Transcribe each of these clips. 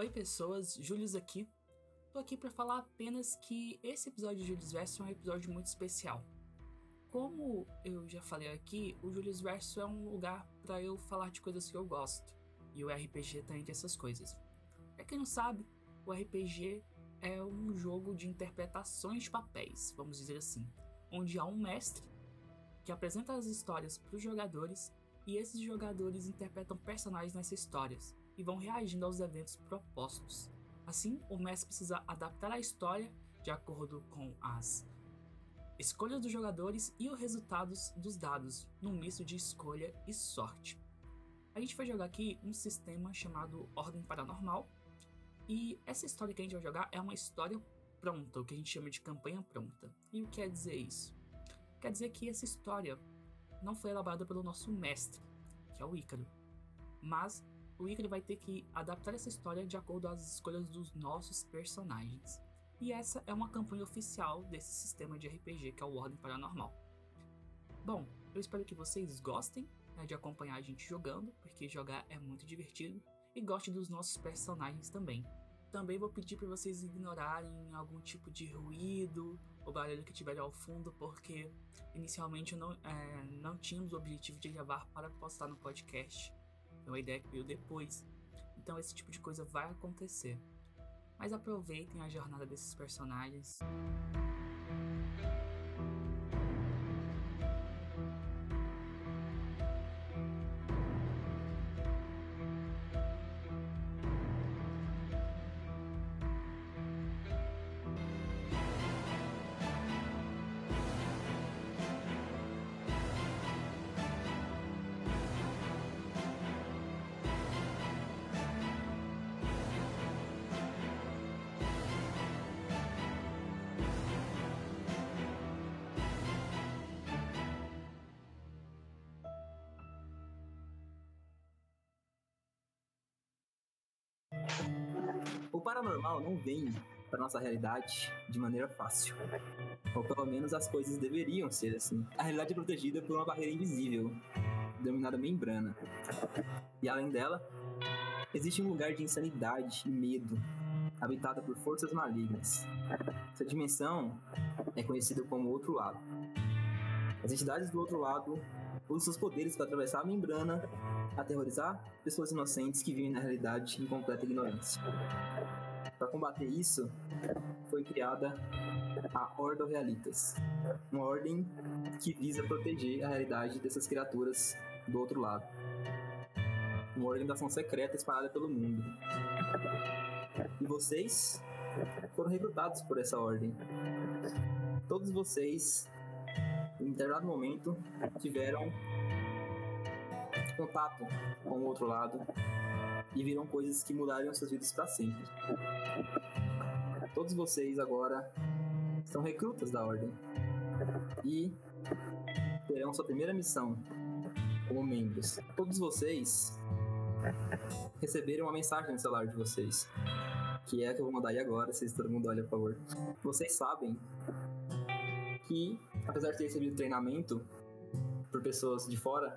Oi pessoas, Július aqui. Tô aqui para falar apenas que esse episódio de Július Verso é um episódio muito especial. Como eu já falei aqui, o Július Verso é um lugar para eu falar de coisas que eu gosto. E o RPG tá entre essas coisas. Pra quem não sabe, o RPG é um jogo de interpretações de papéis, vamos dizer assim, onde há um mestre que apresenta as histórias para os jogadores e esses jogadores interpretam personagens nessas histórias e vão reagindo aos eventos propostos. Assim, o mestre precisa adaptar a história de acordo com as escolhas dos jogadores e os resultados dos dados, num misto de escolha e sorte. A gente vai jogar aqui um sistema chamado Ordem Paranormal, e essa história que a gente vai jogar é uma história pronta, o que a gente chama de campanha pronta. E o que quer dizer isso? Quer dizer que essa história não foi elaborada pelo nosso mestre, que é o Ícaro, mas o Ícaro vai ter que adaptar essa história de acordo às escolhas dos nossos personagens. E essa é uma campanha oficial desse sistema de RPG que é o Ordem Paranormal. Bom, eu espero que vocês gostem né, de acompanhar a gente jogando, porque jogar é muito divertido, e gostem dos nossos personagens também. Também vou pedir para vocês ignorarem algum tipo de ruído ou barulho que tiver ao fundo, porque inicialmente não, é, não tínhamos o objetivo de gravar para postar no podcast. É uma ideia que veio depois. Então esse tipo de coisa vai acontecer. Mas aproveitem a jornada desses personagens. O paranormal não vem para nossa realidade de maneira fácil. Ou pelo menos as coisas deveriam ser assim. A realidade é protegida por uma barreira invisível, denominada membrana. E além dela, existe um lugar de insanidade e medo, habitada por forças malignas. Essa dimensão é conhecida como outro lado. As entidades do outro lado usam seus poderes para atravessar a membrana, aterrorizar pessoas inocentes que vivem na realidade em completa ignorância. Para combater isso, foi criada a Ordo Realitas, uma ordem que visa proteger a realidade dessas criaturas do outro lado. Uma organização secreta espalhada pelo mundo. E vocês foram recrutados por essa ordem. Todos vocês em determinado momento, tiveram contato com o outro lado e viram coisas que mudaram suas vidas para sempre. Todos vocês agora são recrutas da Ordem e terão sua primeira missão como membros. Todos vocês receberam uma mensagem no celular de vocês, que é a que eu vou mandar aí agora, se todo mundo olha, por favor. Vocês sabem que, apesar de ter recebido treinamento por pessoas de fora,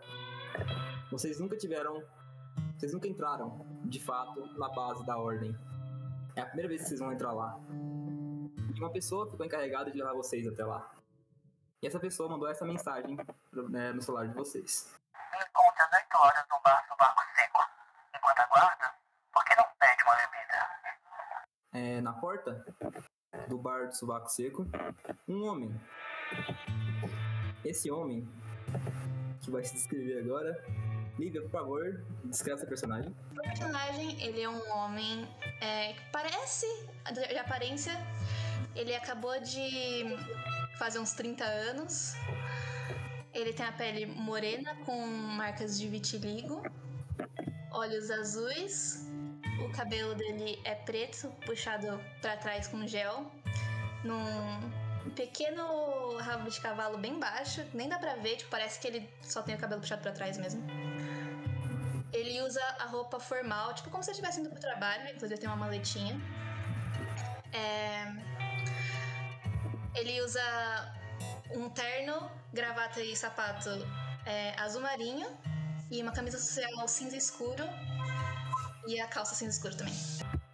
vocês nunca tiveram. Vocês nunca entraram, de fato, na base da ordem. É a primeira vez que vocês vão entrar lá. E uma pessoa ficou encarregada de levar vocês até lá. E essa pessoa mandou essa mensagem né, no celular de vocês. Me encontre às 8 horas no bar Sobaco Seco. Enquanto aguarda, por que não pede uma bebida? É, na porta do bar do Sobaco Seco, um homem esse homem, que vai se descrever agora, Lívia, por favor, descreve seu personagem. O personagem, ele é um homem é, que parece, de aparência, ele acabou de fazer uns 30 anos. Ele tem a pele morena com marcas de vitiligo, olhos azuis, o cabelo dele é preto, puxado para trás com gel, num um pequeno rabo de cavalo bem baixo, nem dá pra ver, tipo, parece que ele só tem o cabelo puxado pra trás mesmo. Ele usa a roupa formal, tipo como se ele estivesse indo pro trabalho, inclusive tem uma maletinha. É... Ele usa um terno, gravata e sapato é, azul marinho e uma camisa social cinza escuro e a calça cinza escuro também.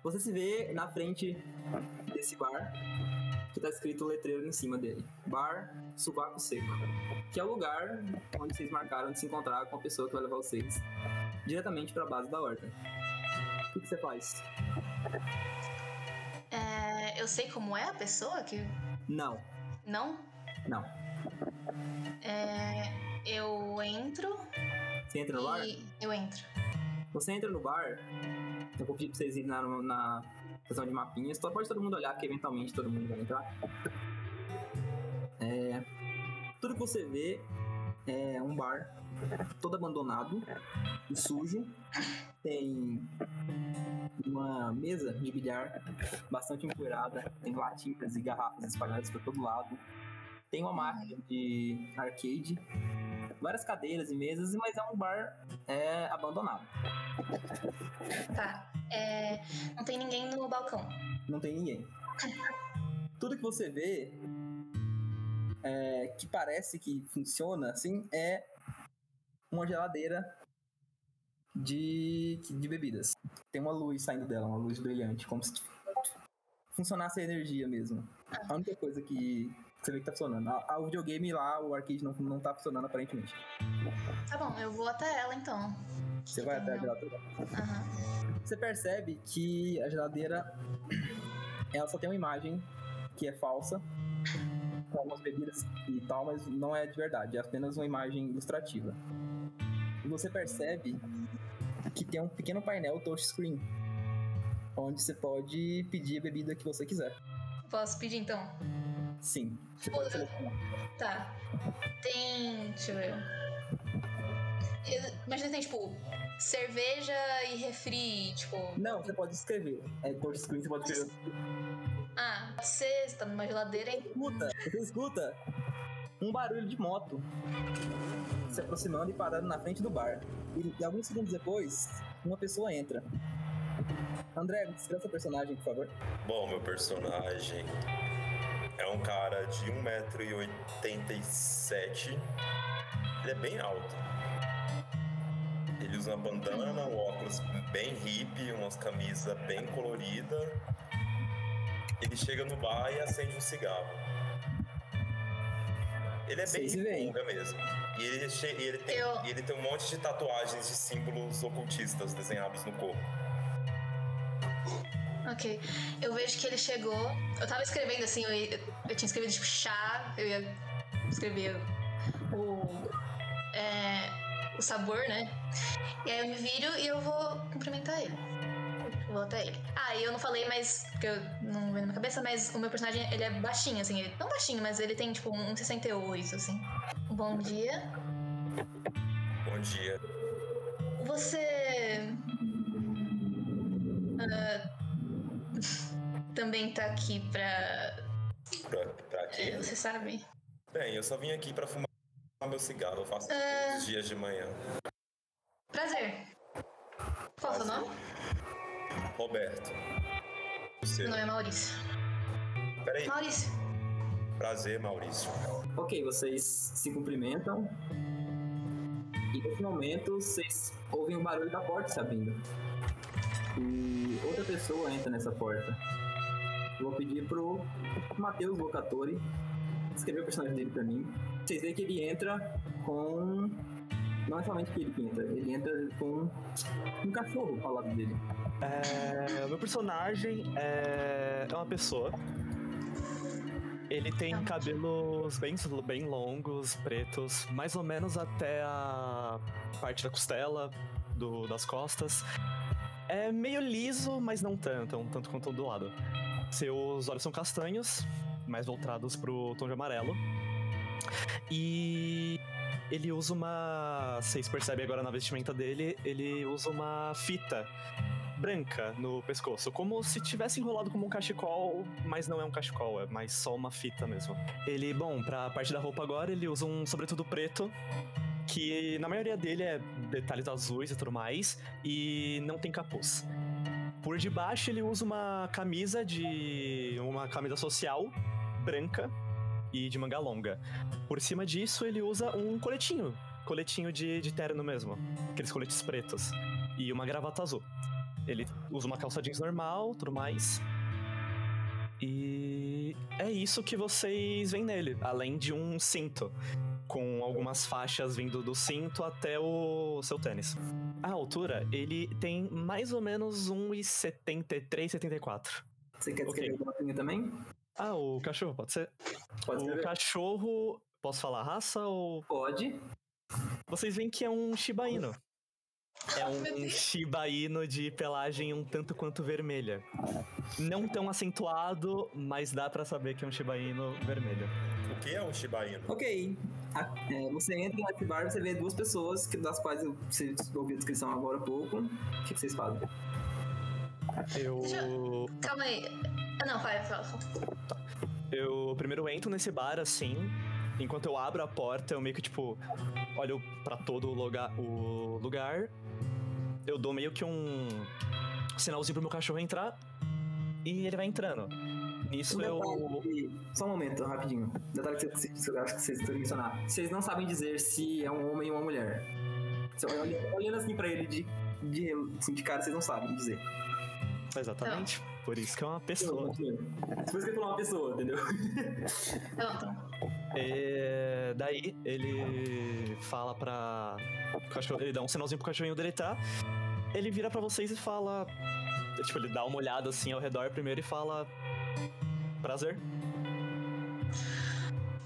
Você se vê na frente desse bar que tá escrito o letreiro em cima dele. Bar Subaco Seco. Que é o lugar onde vocês marcaram de se encontrar com a pessoa que vai levar vocês diretamente pra base da horta. O que, que você faz? É, eu sei como é a pessoa que. Não, Não? não. É, eu entro Você entra no bar? Eu entro. Você entra no bar, eu vou pedir pra vocês irem na, na questão de mapinhas. Só pode todo mundo olhar, que eventualmente todo mundo vai entrar. É, tudo que você vê é um bar todo abandonado e sujo. Tem uma mesa de bilhar bastante empoeirada, tem latinhas e garrafas espalhadas por todo lado. Tem uma máquina de arcade, várias cadeiras e mesas, mas é um bar é, abandonado. Tá. É, não tem ninguém no balcão. não tem ninguém. Tudo que você vê é, que parece que funciona assim é uma geladeira de, de bebidas. Tem uma luz saindo dela, uma luz brilhante, como se funcionasse a energia mesmo. A única coisa que você vê que tá funcionando. A- a- O videogame lá, o arcade não, não tá funcionando aparentemente. Tá bom, eu vou até ela então. Você vai até a geladeira. Aham. Você percebe que a geladeira ela só tem uma imagem que é falsa, com algumas bebidas e tal, mas não é de verdade, é apenas uma imagem ilustrativa. E você percebe que tem um pequeno painel touchscreen, onde você pode pedir a bebida que você quiser. Posso pedir então? Sim, você pode selecionar. Tá. Tem. Deixa eu ver. Imagina tem, tipo, cerveja e refri, tipo. Não, você pode escrever. É touchscreen, você pode escrever. Ah, você está numa geladeira e. Escuta, você escuta um barulho de moto se aproximando e parando na frente do bar. E, e alguns segundos depois, uma pessoa entra. André, descreva seu personagem, por favor. Bom, meu personagem é um cara de 1,87m. Ele é bem alto. Ele usa uma bandana, um óculos bem hippie, umas camisas bem coloridas. Ele chega no bar e acende um cigarro. Ele é bem Vocês riponga mesmo. E ele, e ele tem, Eu- e ele tem um monte de tatuagens de símbolos ocultistas desenhados no corpo. Ok. Eu vejo que ele chegou. Eu tava escrevendo assim, eu, eu tinha escrevido tipo chá, eu ia escrever o. é, o sabor, né? E aí eu me viro e eu vou cumprimentar ele. Eu Vou até ele. Ah, e eu não falei, mas. Porque eu não veio na minha cabeça, mas o meu personagem ele é baixinho, assim. Ele, não baixinho, mas ele tem tipo um 68, assim. Bom dia. Bom dia. Você. ah, também tá aqui pra. Pra, pra quê? Você sabe? Bem, eu só vim aqui pra fumar meu cigarro. Eu faço Ah. todos os dias de manhã. Prazer. Qual é o seu nome? Roberto. Meu nome é Maurício. Peraí. Maurício. Prazer, Maurício. Ok, vocês se cumprimentam. E nesse momento, vocês ouvem o barulho da porta se abrindo. Outra pessoa entra nessa porta. Vou pedir pro Matheus Locatori escrever o personagem dele pra mim. Vocês veem que ele entra com. Não é somente que ele entra, ele entra com um cachorro ao lado dele. É, meu personagem é, é uma pessoa. Ele tem cabelos bem, bem longos, pretos, mais ou menos até a parte da costela, do- das costas. É meio liso, mas não tanto, um tanto quanto do lado. Seus olhos são castanhos, mais voltados pro tom de amarelo. E ele usa uma. Vocês percebem agora na vestimenta dele, ele usa uma fita branca no pescoço, como se tivesse enrolado como um cachecol, mas não é um cachecol, é mais só uma fita mesmo. Ele, bom, pra parte da roupa agora, ele usa um sobretudo preto, que na maioria dele é detalhes azuis e tudo mais, e não tem capuz. Por debaixo ele usa uma camisa de. uma camisa social branca e de manga longa. Por cima disso ele usa um coletinho. Coletinho de, de terno mesmo. Aqueles coletes pretos. E uma gravata azul. Ele usa uma calça jeans normal, tudo mais. E é isso que vocês veem nele, além de um cinto, com algumas faixas vindo do cinto até o seu tênis. A altura, ele tem mais ou menos 1,73, 74. Você quer descrever o botinho também? Ah, o cachorro, pode ser? Pode O escrever. cachorro, posso falar raça ou Pode. Vocês veem que é um Shiba Inu. É um. Shiba Inu de pelagem um tanto quanto vermelha. Não tão acentuado, mas dá pra saber que é um Shiba Inu vermelho. O que é um Shiba Inu? Ok. A- é, você entra nesse bar e você vê duas pessoas, que- das quais eu- você ouviu a descrição agora há pouco. O que, que vocês fazem? Eu. Calma aí. Ah, não, vai, fala. Eu primeiro entro nesse bar assim. Enquanto eu abro a porta, eu meio que tipo. Olho pra todo o lugar. O lugar. Eu dou meio que um sinalzinho pro meu cachorro entrar. E ele vai entrando. Nisso Um eu. detalhe que- Só um momento, rapidinho. Detalhe que você- que eu acho que vocês que mencionar. Vocês não sabem dizer se é um homem ou uma mulher. Você olha- Olhando assim pra ele de, de, assim, de cara, vocês não sabem dizer. Exatamente. Por isso que é uma pessoa. Por isso que ele falou uma pessoa, entendeu? É, daí ele fala pra. o cachorro- ele dá um sinalzinho pro cachorrinho dele tá. Ele vira pra vocês e fala. Tipo, ele dá uma olhada assim ao redor primeiro e fala. Prazer.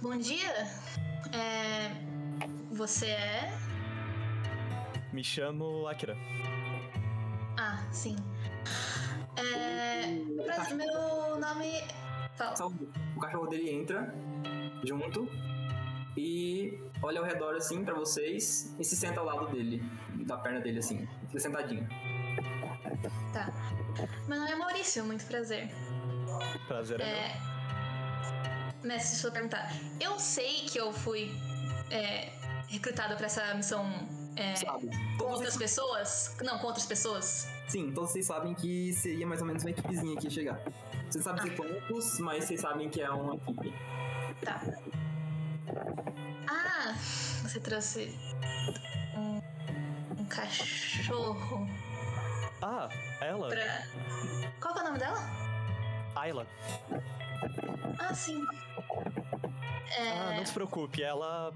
Bom dia. É, Você é. Me chamo Akira. Ah, sim. É. Meu nome. Fala. Só o cachorro dele entra junto e olha ao redor assim pra vocês e se senta ao lado dele, da perna dele assim, fica sentadinho. Tá. Meu nome é Maurício, muito prazer. Prazer é, meu. É. Mestre, deixa eu perguntar. Eu sei que eu fui é, recrutado pra essa missão é, Sabe? com outras pessoas? Não, com outras pessoas? sim, todos vocês sabem que seria mais ou menos uma equipezinha que ia chegar. Vocês sabem dizer quantos, mas vocês sabem que é uma equipe. Tá. Ah, você trouxe um, um cachorro Ah, ela? pra. Qual que é o nome dela? Ayla. Ah, sim. É. Ah, não se preocupe, ela.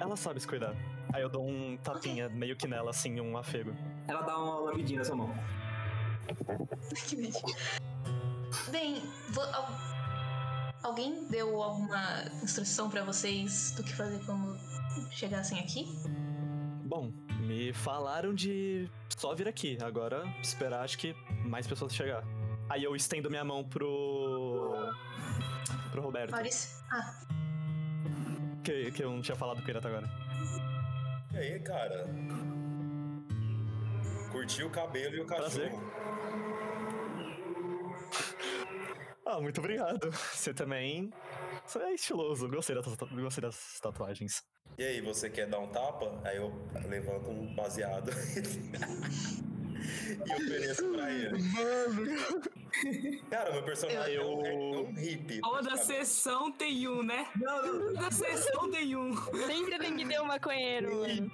Ela sabe se cuidar. Aí eu dou um tapinha meio que nela, assim, um afego. Ela dá uma lambidinha na sua mão. Que beijo. Bem, vo- al- alguém deu alguma instrução pra vocês do que fazer quando chegassem aqui? Bom, me falaram de só vir aqui. Agora, esperar acho que mais pessoas chegar. Aí eu estendo minha mão pro. pro Roberto. Maurício? Ah, Que, que eu não tinha falado com ele até agora. E aí, cara? Curtiu o cabelo e o cachorro. Prazer. Ah, muito obrigado. Você também. Você é estiloso. Gostei, das gostei das tatuagens. E aí, você quer dar um tapa? Aí eu levanto um baseado e ofereço pra ele. Mano! Cara, meu personagem é um, é Eu- um hippie. Toda praticamente. sessão tem um, né? Toda sessão tem um. Sempre tem que ter um maconheiro, mano.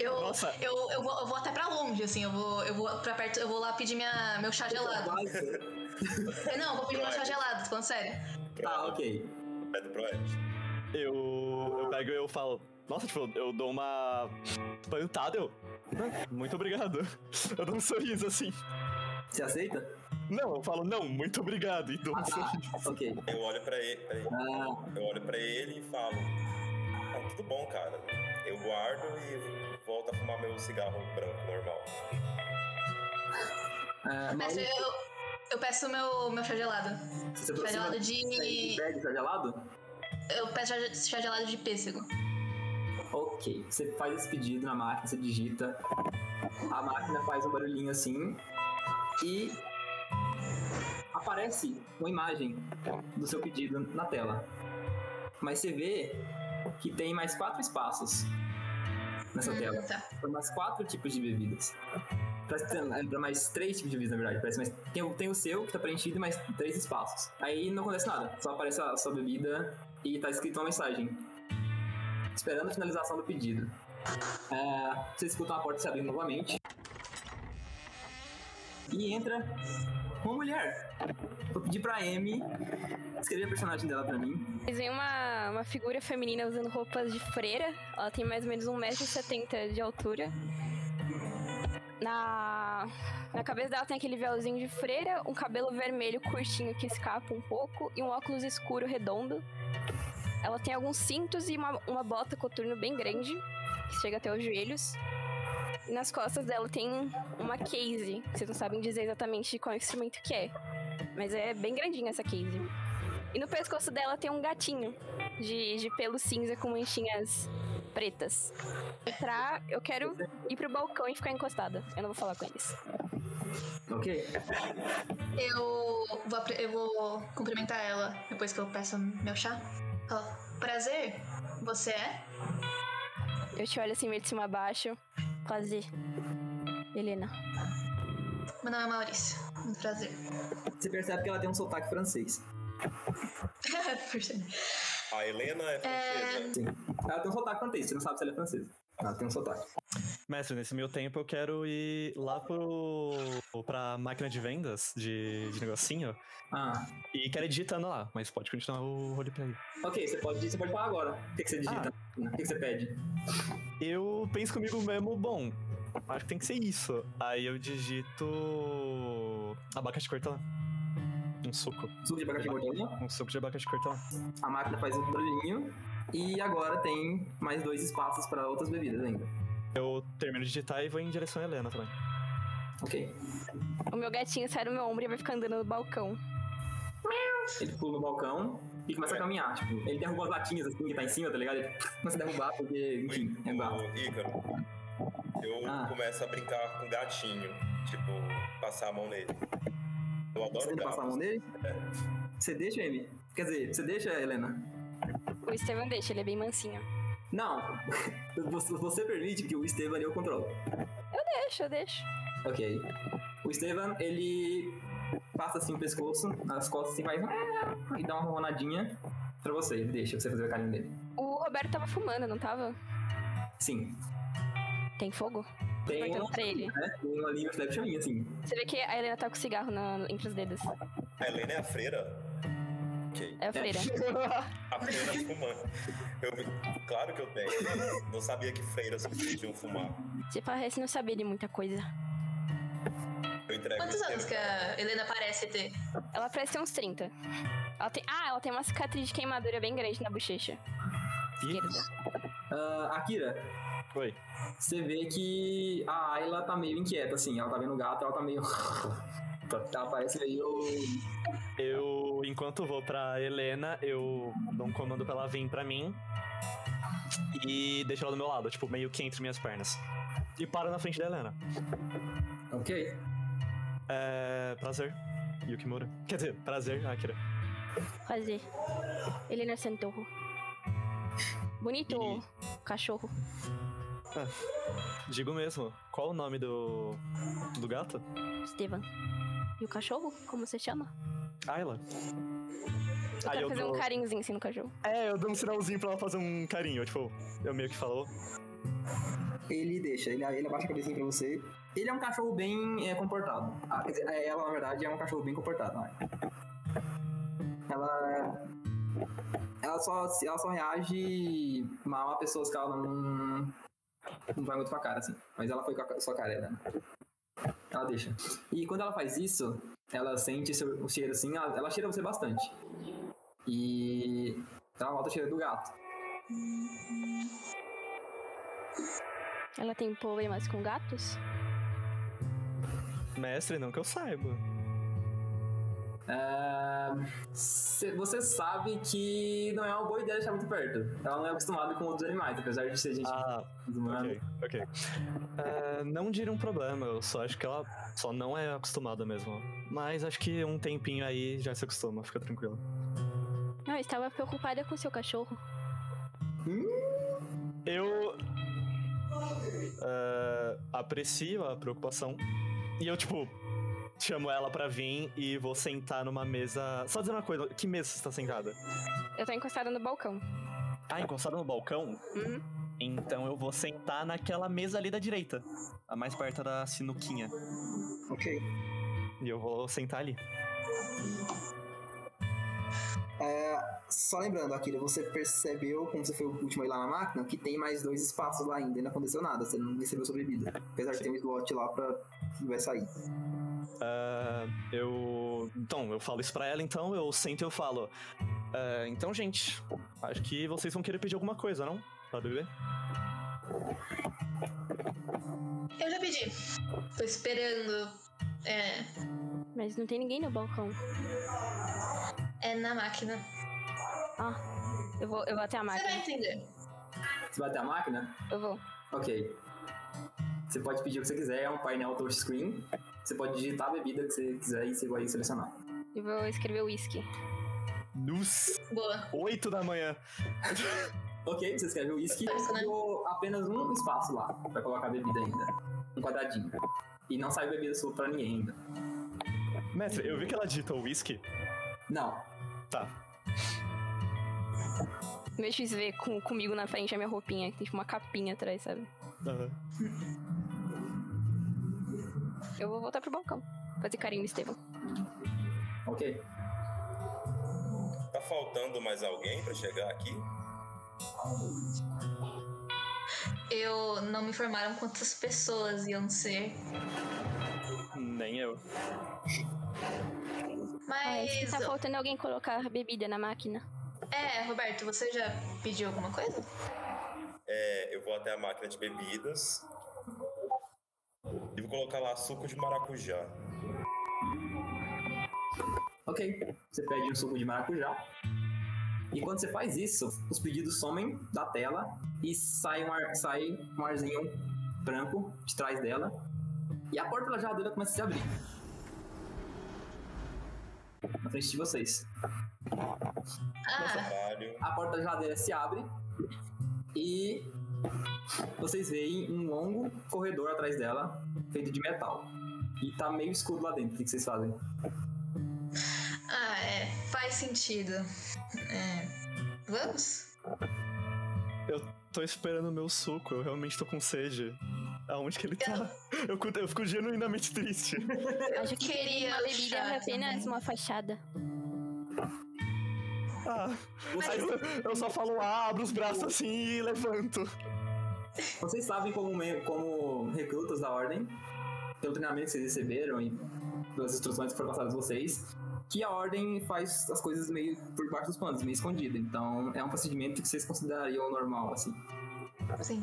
eu, Nossa. eu, eu, vou, eu vou até pra longe, assim, eu vou, eu vou pra perto, eu vou lá pedir minha, meu chá gelado. Eu, não, eu vou pedir meu chá gelado, tô falando sério. Tá, ok. Pede pro Ed. Eu, eu pego e eu falo. Nossa, tipo, eu dou uma. Pantada, eu. "Ah, Muito obrigado. Eu dou um sorriso assim. Você aceita? Não, eu falo, não, muito obrigado. E um Ah, tá. Ok. Eu olho pra ele, peraí. Ah, eu olho pra ele e falo: ah, tudo bom, cara. Eu guardo e volto a fumar meu cigarro branco normal. ah, Maurício, eu, eu peço meu, meu chá gelado. você Chá gelado de. pede chá gelado? Eu peço chá gelado de pêssego. Ok, você faz esse pedido na máquina, você digita, a máquina faz um barulhinho assim e aparece uma imagem do seu pedido na tela. Mas você vê que tem mais quatro espaços nessa Hum, tela. tá. Para mais quatro tipos de bebidas. Para mais três tipos de bebidas, na verdade. Parece mais, tem, o- tem o seu, que tá preenchido, e mais três espaços. Aí não acontece nada. Só aparece a sua bebida e tá escrito uma mensagem. Esperando a finalização do pedido. É, você escuta uma porta se abrindo novamente. E entra uma mulher. Vou pedir pra Amy escrever a personagem dela pra mim. Desenhei uma, uma figura feminina usando roupas de freira. Ela tem mais ou menos 1,70m de altura. Na, na cabeça dela tem aquele véuzinho de freira, um cabelo vermelho curtinho que escapa um pouco e um óculos escuro redondo. Ela tem alguns cintos e uma, uma bota coturno bem grande, que chega até os joelhos. E nas costas dela tem uma case. Vocês não sabem dizer exatamente qual instrumento que é. Mas é bem grandinha essa case. E no pescoço dela tem um gatinho de, de pelo cinza com manchinhas pretas. Entrar, eu quero ir pro balcão e ficar encostada. Eu não vou falar com eles. Ok? Eu vou, eu vou cumprimentar ela depois que eu peço meu chá. Prazer, você é? Eu te olho assim, meio de cima a baixo. Prazer. Helena. Meu nome é Maurício. Um prazer. Você percebe que ela tem um sotaque francês. A Helena é francesa. Sim. Ela tem um sotaque francês, você não sabe se ela é francesa. Ela tem um sotaque. Mestre, nesse meio tempo eu quero ir lá pro. pra máquina de vendas de, de negocinho Ah, e quero ir digitando lá, mas pode continuar o roleplay. ok, você pode, você pode falar agora. O que, que você digita? O que, que você pede? Eu penso comigo mesmo, bom, acho que tem que ser isso. Aí eu digito. abacaxi cortão. Um suco. Suco de abacaxi gordinho. Um suco de abacaxi cortão. A máquina faz um barulhinho. E agora tem mais dois espaços para outras bebidas ainda. Eu termino de digitar e vou em direção a Helena também. Ok. O meu gatinho sai do meu ombro e vai ficar andando no balcão. Ele pula no balcão e começa a caminhar. Tipo, ele derruba as latinhas assim que tá em cima, tá ligado? Ele começa a derrubar porque, enfim, é um Ícaro, eu Ah. começo a brincar com o gatinho. Tipo, passar a mão nele. Eu Você adoro tenta passar a mão nele? Você deixa, Amy? Quer dizer, você deixa, Helena? O Estevam deixa, ele é bem mansinho. Não. Você, você permite que o Esteban eu controle. Deixa, deixa. Ok. O Esteban, ele passa assim o pescoço, as costas assim, faz e dá uma ronadinha pra você. Ele deixa você fazer o carinho dele. O Roberto tava fumando, não tava? Sim. Tem fogo? Tem um, pra ele. né? Tem uma linha de chaminha, assim. Você vê que a Helena tá com cigarro na- entre os dedos. A Helena é a freira? Ok. É a freira. A freira fumando. Eu Claro que eu tenho. Não sabia que freiras podiam fumar. Você parece não saber de muita coisa. Eu entrego Quantos anos que a Helena parece ter? Ela parece ter uns 30. Ela tem... Ah, ela tem uma cicatriz de queimadura bem grande na bochecha. Esquerda. Ah, Akira, Oi. você vê que a Ayla tá meio inquieta, assim. Ela tá vendo o gato, ela tá meio. ela parece meio. Eu, enquanto vou pra Helena, eu dou um comando pra ela vir pra mim e deixo ela do meu lado, tipo, meio que entre minhas pernas. E paro na frente da Helena. Ok. É. Prazer, Yukimura. Quer dizer, prazer, Akira. Prazer. Helena Santorro. Bonito cachorro. Digo mesmo, qual o nome do. do gato? Estevam. E o cachorro? Como você chama? Ayla. Eu Aí quero eu fazer um dou- carinhozinho assim no cachorro. É, eu dou um sinalzinho pra ela fazer um carinho, tipo, eu meio que falou. Ele deixa, ele, ele abaixa a cabecinha pra você. Ele é um cachorro bem é, comportado. Ah, quer dizer, é, ela, na verdade, é um cachorro bem comportado. Né? Ela. Ela só, ela só reage mal a pessoas que ela não. Não vai muito com a cara, assim. Mas ela foi com a sua cara, né? Ela deixa. E quando ela faz isso, ela sente seu, o cheiro assim, ela, ela cheira você bastante. E ela nota o cheiro do gato. Ela tem problemas com gatos? Mestre, não que eu saiba. Cê- você sabe que não é uma boa ideia deixar muito perto. Ela não é acostumada com outros animais, apesar de ser gente Ah, ok, ok. É, não diria um problema, eu só acho que ela só não é acostumada mesmo. Mas acho que um tempinho aí já se acostuma, fica tranquilo. Não, eu estava preocupada com seu cachorro. Eu. é, aprecio a preocupação. E eu, tipo, chamo ela pra vir e vou sentar numa mesa. Só dizer uma coisa, que mesa você está sentada? Eu tô encostada no balcão. Ah, encostada no balcão? Uhum. Então eu vou sentar naquela mesa ali da direita. A mais perto da sinuquinha. Ok. E eu vou sentar ali. É, só lembrando, Akira, você percebeu, como você foi o último aí lá na máquina, que tem mais dois espaços lá ainda e não aconteceu nada. Você não recebeu sua bebida. Apesar de ter um slot lá pra que vai sair. Ah, eu. Então, eu falo isso pra ela, então eu sento e eu falo. "Ah, então, gente, acho que vocês vão querer pedir alguma coisa, não? Pra beber? Eu já pedi. Tô esperando. É. Mas não tem ninguém no balcão. É na máquina. Ah, eu vou, eu vou até a Você vai máquina. entender. Você vai até a máquina? Eu vou. Ok. Você pode pedir o que você quiser, é um painel touchscreen. Você pode digitar a bebida que você quiser e você vai selecionar. Eu vou escrever whisky. Nos Boa. 8 da manhã. Ok, você escreve o whisky e né? ficou apenas um espaço lá pra colocar a bebida ainda. Um quadradinho. E não saiu bebida sua pra ninguém ainda. Mestre, eu vi que ela digita whisky. Não. Tá. Meu XV com, comigo na frente, a minha roupinha, que tem tipo uma capinha atrás, sabe? Aham. Eu vou voltar pro balcão. Fazer carinho no Estevão. Ok. Tá faltando mais alguém pra chegar aqui? Eu não me informaram quantas pessoas iam ser. Nem eu. Ah, Mas. tá faltando alguém colocar bebida na máquina. É, Roberto, você já pediu alguma coisa? É, eu vou até a máquina de bebidas e vou colocar lá suco de maracujá. Ok. Você pede um suco de maracujá. E quando você faz isso, os pedidos somem da tela e sai um, ar, sai um arzinho branco de trás dela. E a porta da geladeira começa a se abrir. Na frente de vocês. Ah. A porta da geladeira se abre e vocês veem um longo corredor atrás dela, feito de metal. E tá meio escuro lá dentro. O que vocês fazem? ah, é. Faz sentido. É. Vamos? Eu tô esperando o meu suco, eu realmente tô com sede. Aonde que ele tá? Eu, fico- eu fico genuinamente triste. Acho que Queria uma bebida apenas uma fachada. Ah, eu, eu só falo, ah, abro os braços assim e levanto. vocês sabem como, como recrutas da ordem, pelo treinamento que vocês receberam e pelas instruções que foram passadas a vocês, que a ordem faz as coisas meio por baixo dos panos, meio escondida. Então é um procedimento que vocês considerariam normal, assim. Sim.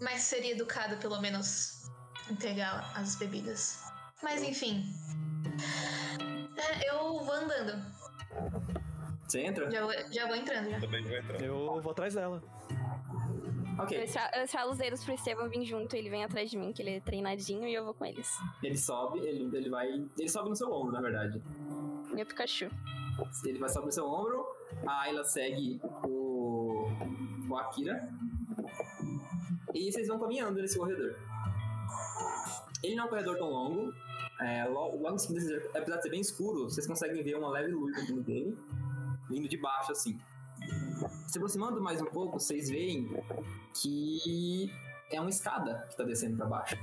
Mas seria educado, pelo menos, entregar as bebidas. Mas enfim. É, eu vou andando. Você entra? Já vou, já vou entrando já. Também vou entrar. Eu vou atrás dela. Ok. Eu estralo os dedos pro Estevão vir junto, ele vem atrás de mim, que ele é treinadinho, e eu vou com eles. Ele sobe, ele, ele vai. Ele sobe no seu ombro, na verdade. Meu Pikachu. Ele vai sobre o seu ombro, a Ayla segue o, o Akira. E vocês vão caminhando nesse corredor. Ele não é um corredor tão longo. É, logo, logo em seguida, apesar de ser bem escuro, vocês conseguem ver uma leve luz no fundo dele, vindo de baixo assim. Se aproximando mais um pouco, vocês veem que é uma escada que está descendo para baixo.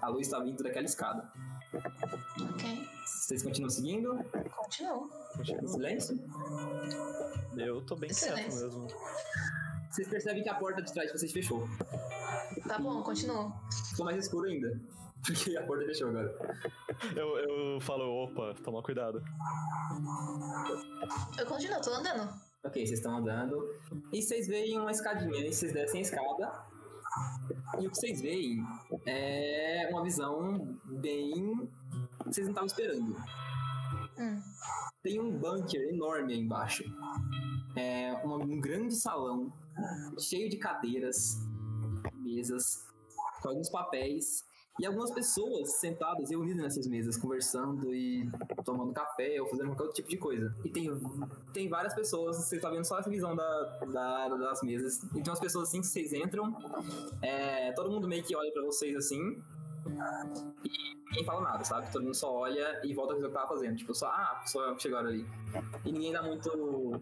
A luz está vindo daquela escada. Ok. Vocês continuam seguindo? Continuo. Silêncio? Eu tô bem quieto Silêncio. mesmo. Vocês percebem que a porta de trás de vocês fechou. Tá bom, continuo. Ficou mais escuro ainda. Porque a porta fechou agora. Eu, eu falo, opa, toma cuidado. Eu continuo, tô andando. Ok, vocês estão andando. E vocês veem uma escadinha. E vocês descem a escada. E o que vocês veem é uma visão bem. que vocês não estavam esperando. Hum. Tem um bunker enorme aí embaixo. É um grande salão cheio de cadeiras, mesas, com alguns papéis e algumas pessoas sentadas reunidas nessas mesas, conversando e tomando café ou fazendo qualquer outro tipo de coisa. E tem, tem várias pessoas, você está vendo só essa visão da, da- das mesas. E tem umas pessoas assim que vocês entram, é, todo mundo meio que olha pra vocês assim. E ninguém fala nada, sabe? Todo mundo só olha e volta a o que tava fazendo. Tipo, só, ah, só chegaram ali. E ninguém dá muito.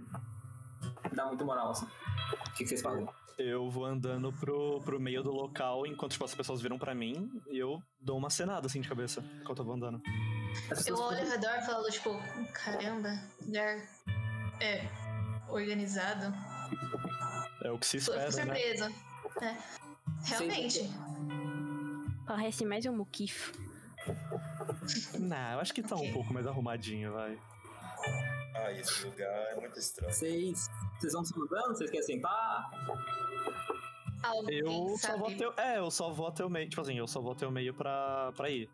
dá muito moral, assim. O que, que vocês fazem? Eu vou andando pro, pro meio do local enquanto tipo, as pessoas viram pra mim e eu dou uma cenada assim de cabeça enquanto eu vou andando. Eu olho ao redor e falo, tipo, caramba, lugar é organizado. É o que se Tô- eu espera, fico né? surpresa. É. Realmente. Parece mais um muquifo. Não, eu acho que tá um Ok. pouco mais arrumadinho, vai. Ah, esse lugar é muito estranho. Vocês, vocês vão se mudando? Vocês querem sentar? Alguém Eu só vou até. o- É, eu só vou até o meio. Tipo assim, eu só vou até o meio pra, pra ir.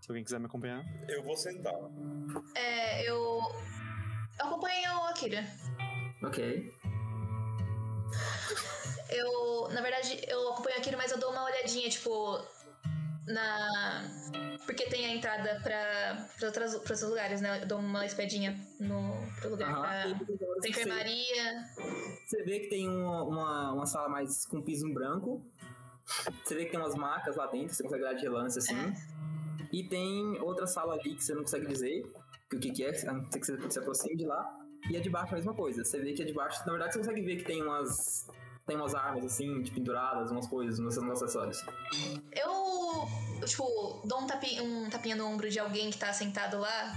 Se alguém quiser me acompanhar. Eu vou sentar. É, eu. Eu acompanho o Akira. Ok. Eu, na verdade, eu acompanho aquilo, mas eu dou uma olhadinha, tipo, na. Porque tem a entrada pra, pra, outras, pra outros lugares, né? Eu dou uma espiadinha no pro lugar Aham. pra, tem enfermaria. Você vê que tem uma, uma, uma sala mais com piso em branco. Você vê que tem umas macas lá dentro, você consegue olhar de relance assim. E tem outra sala ali que você não consegue dizer que o que, que é, a não ser que você se aproxime de lá. E a de baixo é a mesma coisa. Você vê que a de baixo, na verdade, você consegue ver que tem umas. Tem umas armas assim, tipo, penduradas, umas coisas, uns, uns acessórios. Eu, tipo, dou um, tapi, um tapinha no ombro de alguém que tá sentado lá,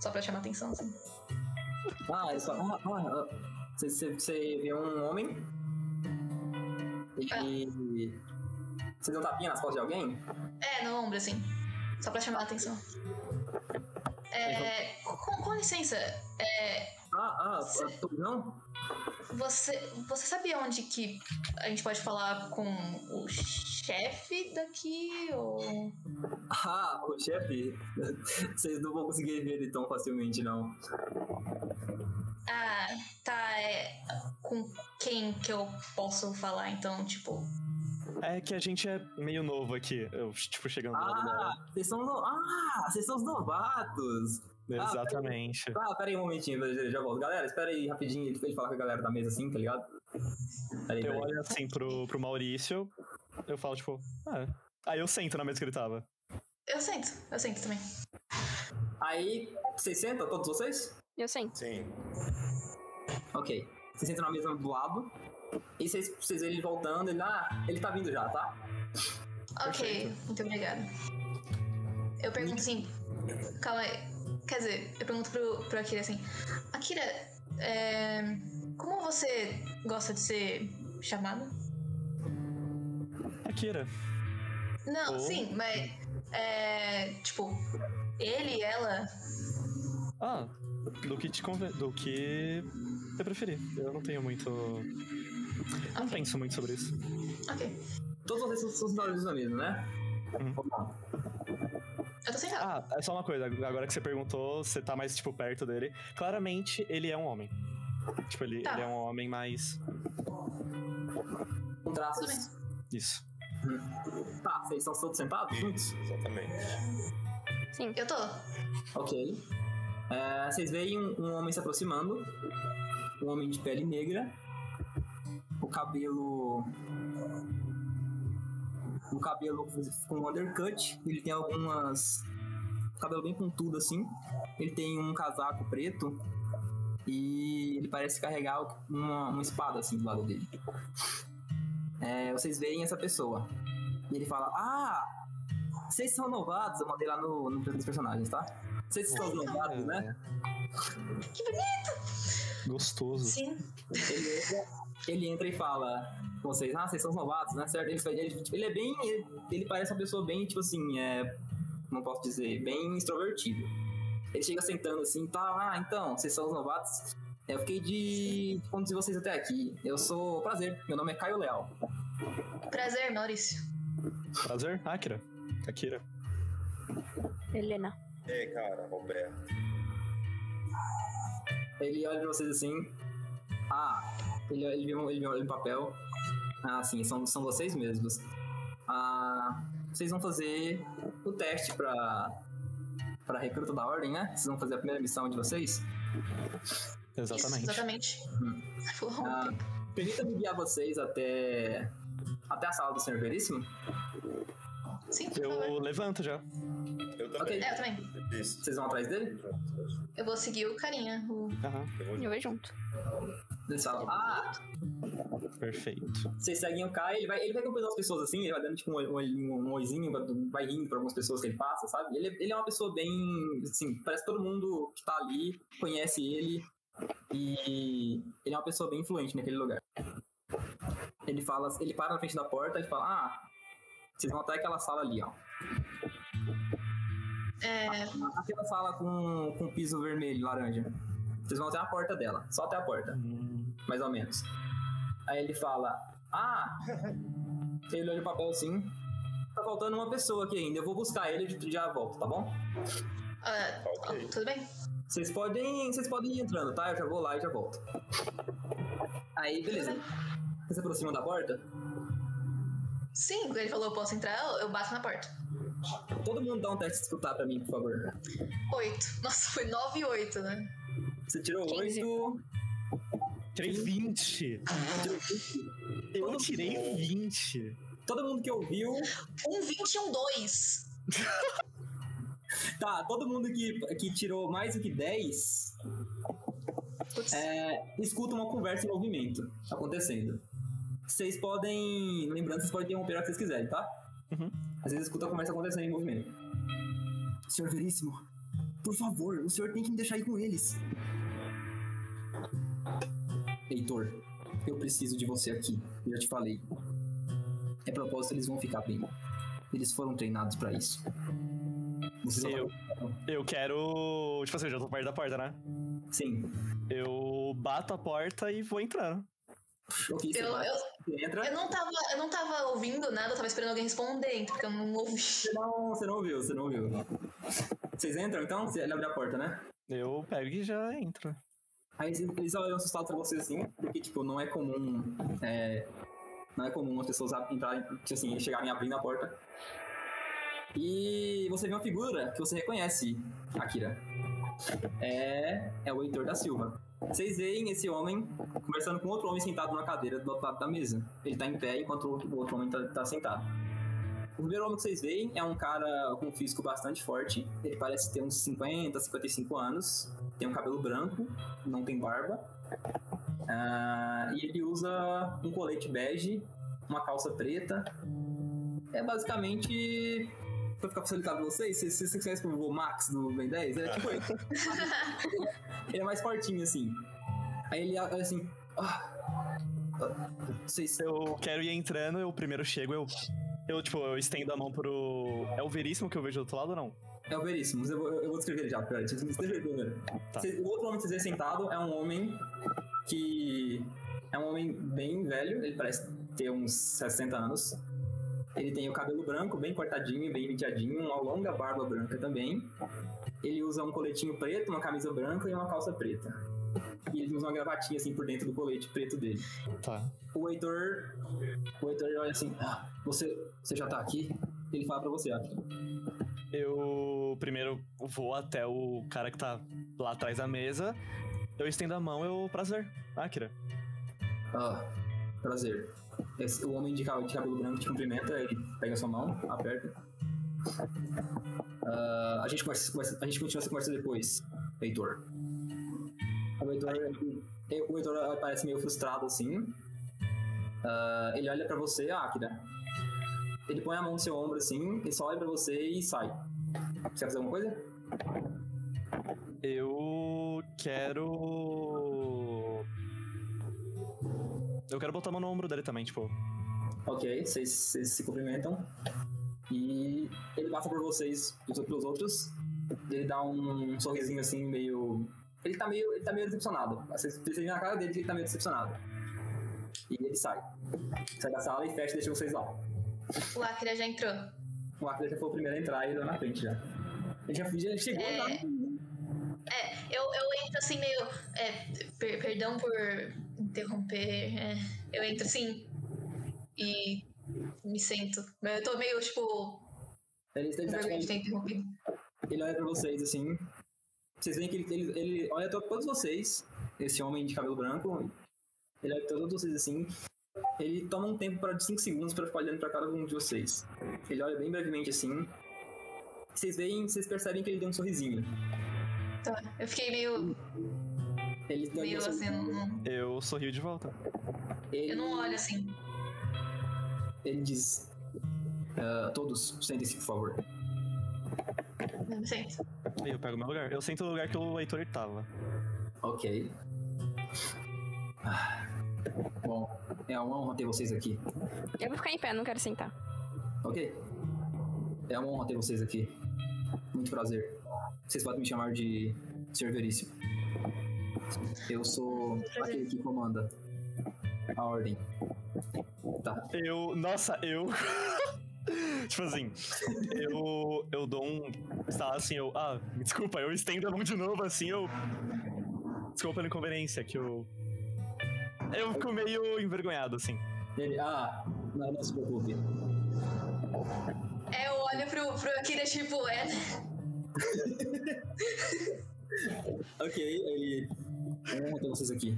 só pra chamar atenção, assim. Ah, ele fala. Ah, ah, ah. Você, você, vê um homem. E. Você deu um tapinha nas costas de alguém? É, no ombro, assim. Só pra chamar atenção. É, com, com licença, é, Ah, ah, ah, não? Você, você sabe onde que a gente pode falar com o chefe daqui? Ou. Ah, o chefe. Vocês não vão conseguir ver ele tão facilmente, não. Ah, tá. É, com quem que eu posso falar então? Tipo. É que a gente é meio novo aqui. Eu, tipo, chegando do lado dela. Ah, vocês são. no- Ah, vocês são os novatos. Ah, Exatamente. Ah, pera aí um momentinho, eu já volto. Galera, espera aí rapidinho. Ele ele fala com a galera da mesa assim, tá ligado? Pera aí, Eu olho assim pro, pro Maurício, eu falo, tipo, ah. Aí eu sento na mesa que ele tava. Eu sento, eu sento também. Aí, vocês sentam, todos vocês? Eu sento. Sim. Ok. Vocês sentam na mesa do lado. E vocês, vocês veem ele voltando, ele. Ah, ele tá vindo já, tá? Ok, muito obrigada. Eu pergunto assim. Calma aí. Quer dizer, eu pergunto pro, pro Akira assim. Akira, é, como você gosta de ser chamado? Akira. Não, Oh. sim, mas. É. Tipo, ele, ela. Ah, do que te conven... do que você preferir. Eu não tenho muito. Não Ok, penso muito sobre isso. ok. Todos vocês são mesa, né? Uhum. Vamos lá. Eu tô sentado. Ah, é só uma coisa. Agora que você perguntou, você tá mais, tipo, perto dele. Claramente, ele é um homem. Tipo, ele, Tá. ele é um homem mais. Com traços. Isso. Tá, vocês estão todos sentados juntos? Exatamente. Sim. Eu tô. Ok. É, vocês veem um, um homem se aproximando. Um homem de pele negra. O cabelo. O cabelo com um undercut. Ele tem algumas. Cabelo bem pontudo assim. Ele tem um casaco preto. E ele parece carregar uma, uma espada assim do lado dele. É, vocês veem essa pessoa. E ele fala: Ah! Vocês são novatos, eu mandei lá no, no dos personagens, tá? Vocês são os novatos, né? Que bonito! Gostoso. Sim. Ele entra, ele entra e fala com vocês, ah, vocês são os novatos, né? Certo? Ele, ele, ele é bem. Ele, ele parece uma pessoa bem, tipo assim, é. Não posso dizer, bem extrovertido. Ele chega sentando assim, tá, ah, então, vocês são os novatos. Eu fiquei de conduzir vocês até aqui. Eu sou. Prazer, meu nome é Caio Leal. Prazer, Maurício. Prazer, Akira. Akira. Helena. E aí, cara, Roberto. Ele olha pra vocês assim. Ah, ele, ele, ele viu um papel. Ah, sim, são, são vocês mesmos. Ah, vocês vão fazer o teste pra, pra recruta da ordem, né? Vocês vão fazer a primeira missão de vocês. Exatamente. Isso, exatamente. Hum. Foi um Ah. Permita-me guiar vocês até, até a sala do Senhor Veríssimo. Sim, por favor. Eu levanto já. Eu também. Ok. É, eu também. Vocês vão atrás dele? Eu vou seguir o carinha. O... Vou Eu vou junto. Eles falam, ah, Perfeito. Vocês seguem o Kai, ele vai, ele vai acompanhando as pessoas assim, ele vai dando tipo um, um, um oizinho, vai rindo pra algumas pessoas que ele passa, sabe? Ele, ele é uma pessoa bem. Assim, parece que todo mundo que tá ali conhece ele e ele é uma pessoa bem influente naquele lugar. Ele fala, ele para na frente da porta e fala: Ah, vocês vão até aquela sala ali, ó. É, Aquela sala com, com piso vermelho, laranja. Vocês vão até a porta dela, só até a porta, mais ou menos. Aí ele fala: Ah! Ele olha o papel assim. Tá faltando uma pessoa aqui ainda. Eu vou buscar ele e já volto, tá bom? ah, Ok. tudo bem? Vocês podem, vocês podem ir entrando, tá? Eu já vou lá e já volto. Aí, beleza. Você se aproxima da porta? Sim, quando ele falou eu posso entrar, eu- bato na porta. Todo mundo dá um teste de escutar pra mim, por favor. Oito. Nossa, foi nove e oito, né? Você tirou 15. 8. Tirei 20. Tirou 20. Eu tirei 20. Todo mundo que ouviu. Um vinte e um dois. Tá, todo mundo que, que tirou mais do que 10 Putz. é, escuta uma conversa em movimento acontecendo. Vocês podem. Lembrando, vocês podem interromper a hora que vocês quiserem, tá? Uhum. Às vezes escuta a conversa acontecendo em movimento. Senhor Veríssimo, por favor, o senhor tem que me deixar ir com eles. Heitor, eu preciso de você aqui. Eu já te falei. É propósito, eles vão ficar bem. Eles foram treinados pra isso. Vocês vão- Eu, eu quero. Tipo assim, eu já tô perto da porta, né? Sim. Eu bato a porta e vou entrando. Ok, você Eu, eu, você entra. eu, não tava, eu não tava ouvindo nada, eu tava esperando alguém responder, porque eu não ouvi. Você não, você não ouviu, você não ouviu. Vocês entram então? Você ele abre a porta, né? Eu pego e já entro. Aí eles- olham assustados pra vocês assim, porque, tipo, não é comum. é, não é comum as pessoas entrarem, tipo assim, chegarem abrindo a porta. E você vê uma figura que você reconhece, Akira. É, é o Heitor da Silva. Vocês veem esse homem conversando com outro homem sentado na cadeira do outro lado da mesa. Ele tá em pé enquanto o outro homem tá, tá sentado. O primeiro homem que vocês veem é um cara com um físico bastante forte. Ele parece ter uns 50, 55 anos. Tem um cabelo branco, não tem barba. Ah, e ele usa um colete bege, uma calça preta. É basicamente. Pra ficar facilitado pra vocês, vocês, vocês conhecem o Max do Ben 10? É tipo ele. ele é mais fortinho assim. Aí ele olha assim. Ah, vocês. Eu quero ir entrando, eu primeiro chego, eu. Eu, tipo, eu estendo a mão pro. É o Veríssimo que eu vejo do outro lado ou não? É o Veríssimo, eu vou, eu vou descrever ele já, peraí, deixa eu descrever ele primeiro. Tá. O outro homem que vocês sentado é um homem que. É um homem bem velho, ele parece ter uns 60 anos. Ele tem o cabelo branco, bem cortadinho, bem penteadinho, uma longa barba branca também. Ele usa um coletinho preto, uma camisa branca e uma calça preta. E ele usa uma gravatinha assim por dentro do colete preto dele. Tá. O Heitor. O Heitor olha assim: ah, você, você já tá aqui? Ele fala pra você, Akira. Eu primeiro vou até o cara que tá lá atrás da mesa. Eu estendo a mão, eu. Prazer. Akira. Ah, prazer. Esse- o homem de, ca- de cabelo branco te cumprimenta, ele pega sua mão, aperta. Ah, a, gente conversa, conversa- a gente continua essa conversa depois, Heitor. O Heitor, o Heitor parece meio frustrado assim. Ah, ele olha pra você, ah, Akira. Ele põe a mão no seu ombro assim, ele só olha pra você e sai. Você quer fazer alguma coisa? Eu quero. Eu quero botar a mão no ombro dele também, tipo. Ok, vocês vocês se cumprimentam. E ele passa por vocês, pelos outros. Ele dá um sorrisinho assim, meio. Ele tá meio, ele tá meio decepcionado. Vocês percebem na cara dele que ele tá meio decepcionado. E ele sai. Sai da sala e fecha e deixa vocês lá. O Akira já entrou. O Akira já foi o primeiro a entrar e ele na frente já. Ele já ele chegou É. lá. É, eu, eu entro assim meio. é, per- perdão por interromper. é, eu entro assim e me sento. Mas eu tô meio, tipo, Ele, ele, com tá, tipo, ele olha pra vocês assim. Vocês veem que ele, ele, ele olha todos vocês, esse homem de cabelo branco. Ele olha pra todos vocês assim. Ele toma um tempo para de 5 segundos pra ficar olhando pra cada um de vocês. Ele olha bem brevemente assim. Vocês veem, vocês percebem que ele deu um sorrisinho. Tá, eu fiquei meio, Ele deu meio um assim, não- Eu sorrio de volta. Ele, Eu não olho assim. ele diz: ah, Todos, sentem-se, por favor. Eu me sento. Aí eu pego meu lugar. Eu sento no lugar que o Heitor tava. Ok. Ah, Bom, é uma honra ter vocês aqui. Eu vou ficar em pé, não quero sentar. Ok? É uma honra ter vocês aqui. Muito prazer. Vocês podem me chamar de Sr. Veríssimo. Eu sou aquele que comanda a ordem. Tá. Eu. Nossa, eu. tipo assim, eu. Eu dou um. Está assim, eu. Ah, desculpa, eu estendo a mão de novo assim, eu. Desculpa pela inconveniência, que eu. Eu fico meio envergonhado, assim. Ele, ah, não, não se preocupe. É, eu olho pro, pro Akira, tipo, é. Ok, ele. Honra ter vocês aqui.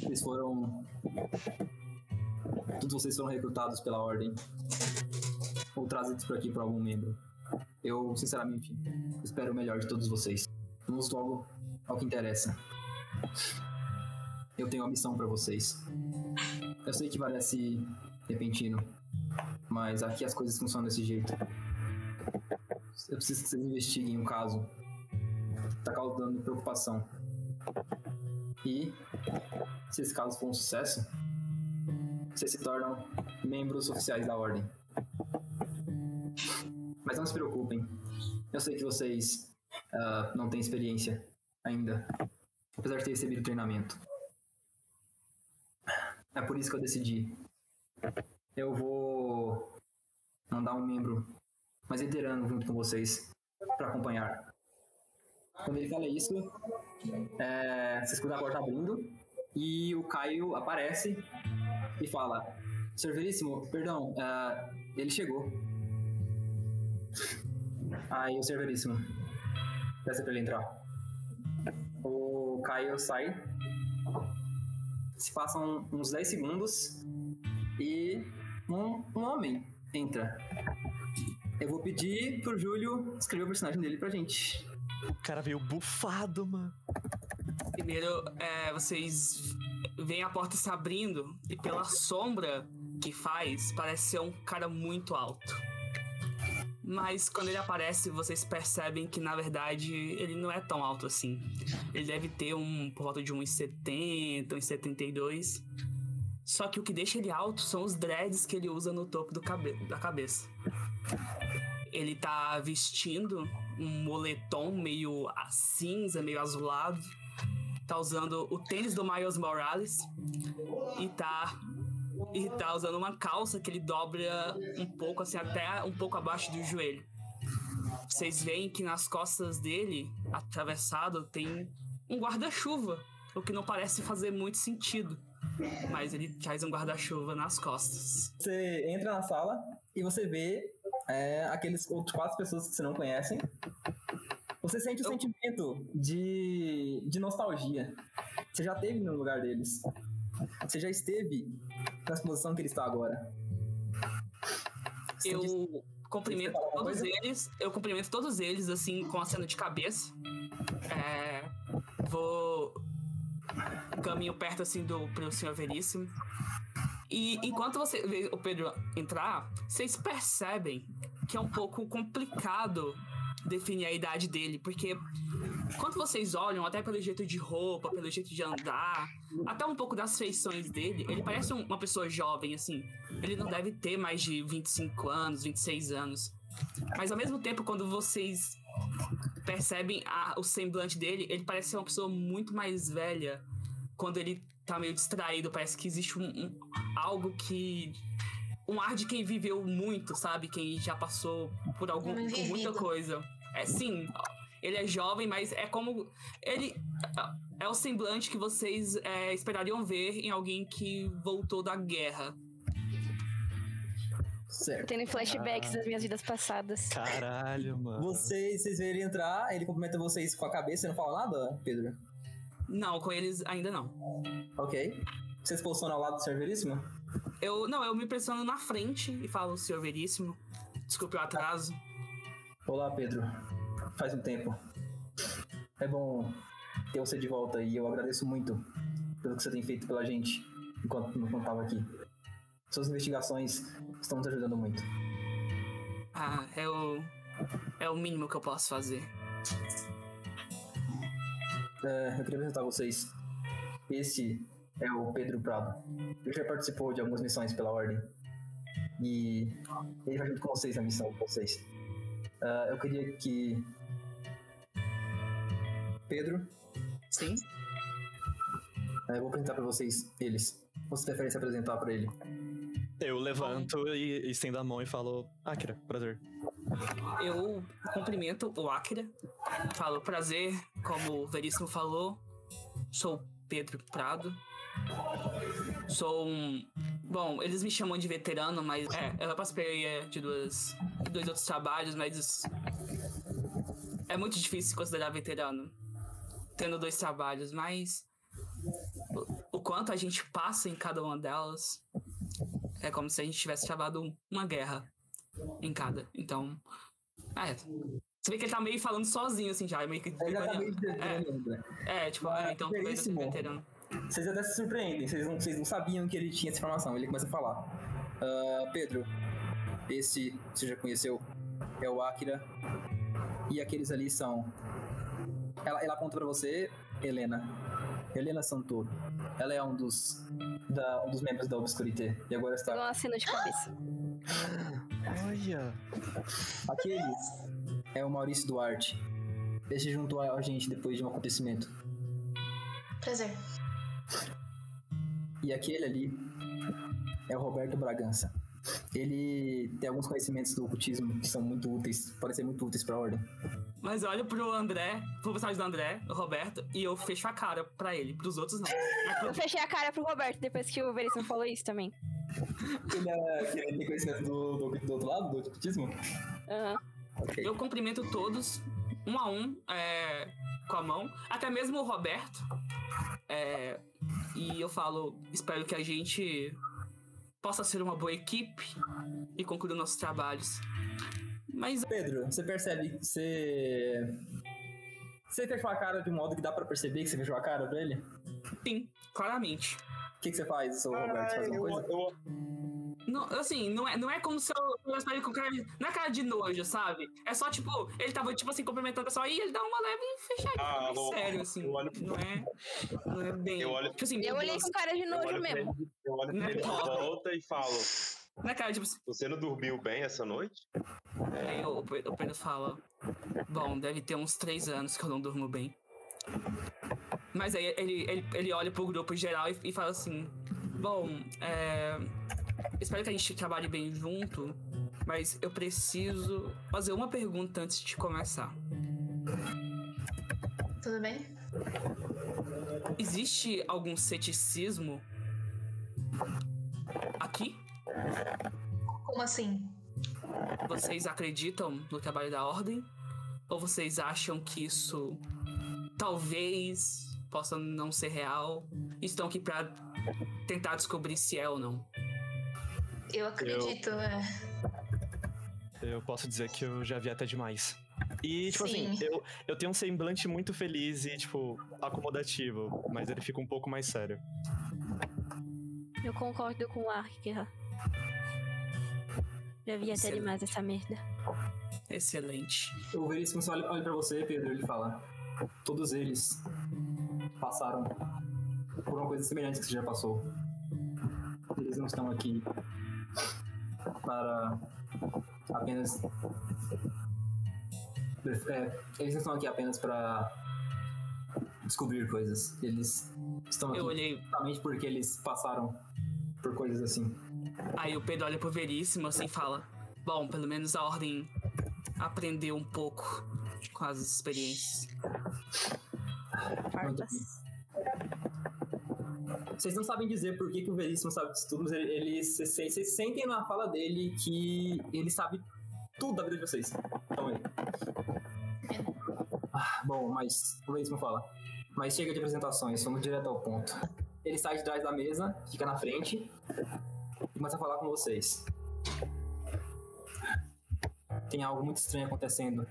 Vocês foram. Todos vocês foram recrutados pela ordem. Ou trazidos por aqui por algum membro. Eu, sinceramente, espero o melhor de todos vocês. Vamos logo ao que interessa. Eu tenho uma missão pra vocês. Eu sei que parece repentino, mas aqui as coisas funcionam desse jeito. Eu preciso que vocês investiguem um caso tá causando preocupação. E se esse caso for um sucesso, vocês se tornam membros oficiais da ordem. Mas não se preocupem. Eu sei que vocês ah, não têm experiência ainda, apesar de ter recebido treinamento. É por isso que eu decidi. Eu vou mandar um membro mais veterano junto com vocês para acompanhar. Quando ele fala isso, é, você escuta a porta abrindo e o Caio aparece e fala: Senhor Veríssimo, perdão, é, ele chegou. Aí o Senhor Veríssimo peça pra ele entrar. O Caio sai. Se passam uns 10 segundos e um, um homem entra. Eu vou pedir pro Júlio escrever o personagem dele pra gente. O cara veio bufado, mano. Primeiro, é, vocês veem a porta se abrindo e pela sombra que faz, parece ser um cara muito alto. Mas quando ele aparece, vocês percebem que na verdade ele não é tão alto assim. Ele deve ter um por volta de 1,70, 1,72. Só que o que deixa ele alto são os dreads que ele usa no topo do cabe da cabeça. Ele tá vestindo um moletom meio cinza, meio azulado. Tá usando o tênis do Miles Morales e tá e tá usando uma calça que ele dobra um pouco assim até um pouco abaixo do joelho. Vocês veem que nas costas dele, atravessado, tem um guarda-chuva, o que não parece fazer muito sentido. Mas ele traz um guarda-chuva nas costas. Você entra na sala e você vê é, aqueles outros quatro pessoas que você não conhece. Você sente o Eu- sentimento de, de nostalgia. Você já esteve no lugar deles. Você já esteve na posição que ele está agora. Você sente- Eu cumprimento todos coisa? eles, eu cumprimento todos eles, assim, com a cena de cabeça. É, vou. Caminho perto, assim, do pro senhor Veríssimo. E enquanto você vê o Pedro entrar, vocês percebem que é um pouco complicado definir a idade dele, porque quando vocês olham, até pelo jeito de roupa, pelo jeito de andar, até um pouco das feições dele, ele parece um- uma pessoa jovem, assim. Ele não deve ter mais de 25 anos, 26 anos. Mas ao mesmo tempo, quando vocês percebem a- o semblante dele, ele parece ser uma pessoa muito mais velha. Quando ele tá meio distraído, parece que existe um, um- algo que. Um ar de quem viveu muito, sabe? Quem já passou por algum, Um por muita coisa. É sim, ele é jovem, mas é como. Ele. É o semblante que vocês é, esperariam ver em alguém que voltou da guerra. Certo. Tendo flashbacks das minhas vidas passadas. Caralho, mano. Vocês, vocês verem ele entrar, ele cumprimenta vocês com a cabeça e não fala nada, Pedro? Não, com eles ainda não. Ok. Você se posiciona ao lado do Senhor Veríssimo? Eu não, eu me pressiono na frente e falo, senhor Veríssimo, desculpe o atraso. Olá, Pedro. Faz um tempo. É bom ter você de volta e eu agradeço muito pelo que você tem feito pela gente. enquanto não estava aqui. Suas investigações estão nos ajudando muito. Ah, é o. É o mínimo que eu posso fazer. É, eu queria apresentar a vocês. Esse é o Pedro Prado. Ele já participou de algumas missões pela Ordem. E ele vai junto com vocês na missão de vocês. Ah, eu queria que. Pedro, Sim? ah, eu vou apresentar pra vocês eles. Você prefere se apresentar pra ele? Eu levanto e estendo a mão e falo, Akira, prazer. Eu cumprimento o Akira. Falo prazer, como o Veríssimo falou. Sou Pedro Prado. Sou um. Bom, eles me chamam de veterano, mas é, eu participei é, de duas, de dois outros trabalhos, mas é muito difícil se considerar veterano tendo dois trabalhos, mas o, quanto a gente passa em cada uma delas é como se a gente tivesse travado uma guerra em cada. Então, é. Você vê que ele tá meio falando sozinho, assim, já. Meio que. Exatamente. É, é tipo, ah, então seja Veríssimo. veterano. Vocês até se surpreendem, vocês não, vocês não sabiam que ele tinha essa informação. Ele começa a falar: Ah, Pedro, esse você já conheceu, é o Akira. E aqueles ali são. Ela, ela aponta pra você, Helena. Helena Santoro. Ela é um dos, da- um dos membros da Obscurité. E agora está. uma cena de cabeça. Olha. Aquele é o Maurício Duarte. Ele se juntou a gente depois de um acontecimento. Prazer. E aquele ali é o Roberto Bragança. Ele tem alguns conhecimentos do ocultismo que são muito úteis, podem ser muito úteis pra ordem. Mas eu olho pro André, pro personagem do André, o Roberto, e eu fecho a cara pra ele. Pros outros, não. Eu fechei a cara pro Roberto depois que o Veríssimo falou isso também. Ele, é, ele tem conhecimento do, do, do outro lado, do ocultismo? Aham. Ok. Eu cumprimento todos, um a um, é, com a mão. Até mesmo o Roberto. É, e eu falo, espero que a gente possa ser uma boa equipe e concluir nossos trabalhos. Mas Pedro, você percebe que você. Você fechou a cara de um modo que dá pra perceber que você fechou a cara pra ele? sim, claramente. O que, que você faz, seu Roberto? Faz alguma coisa? eu, Não, assim, não é, não é como se eu ele com cara de, Não é cara de nojo, sabe? É só, tipo, ele tava, tipo assim, cumprimentando o pessoal e ele dá uma leve fechadinha. Ah, louco. sério, assim. Eu olho- Não é. Não é bem. Eu olho- Tipo assim, Eu olhei com cara de nojo mesmo. ele, eu olho pra é ele volta e falo: Na cara, tipo, Você não dormiu bem essa noite? Aí o Pe- o Pedro fala: Bom, deve ter uns três anos que eu não durmo bem. Mas aí ele, ele, ele olha pro grupo geral e, e fala assim: Bom, é, espero que a gente trabalhe bem junto, mas eu preciso fazer uma pergunta antes de começar. Tudo bem? Existe algum ceticismo aqui? Como assim? Vocês acreditam no trabalho da ordem? Ou vocês acham que isso talvez possa não ser real? Estão aqui pra tentar descobrir se é ou não. Eu acredito, é. Eu posso dizer que eu já vi até demais. E, tipo Sim. assim, eu, eu tenho um semblante muito feliz e, tipo, acomodativo, mas ele fica um pouco mais sério. Eu concordo com o Akira. Já vi até demais essa merda. Excelente. O Veríssimo só olha, olha pra você, Pedro, ele fala: Todos eles passaram por uma coisa semelhante que você já passou. Eles não estão aqui para apenas. É, eles não estão aqui apenas para descobrir coisas. Eles estão aqui Eu olhei. justamente porque eles passaram por coisas assim. Aí o Pedro olha pro Veríssimo assim e fala: Bom, pelo menos a ordem aprendeu um pouco com as experiências. Bem. Vocês não sabem dizer por que, que o Veríssimo sabe disso tudo, mas ele, ele- vocês, sentem na fala dele que ele sabe tudo da vida de vocês. Então aí. Ah, bom, mas o Veríssimo fala. Mas chega de apresentações, vamos direto ao ponto. Ele sai de trás da mesa, fica na frente e começa a falar com vocês. Tem algo muito estranho acontecendo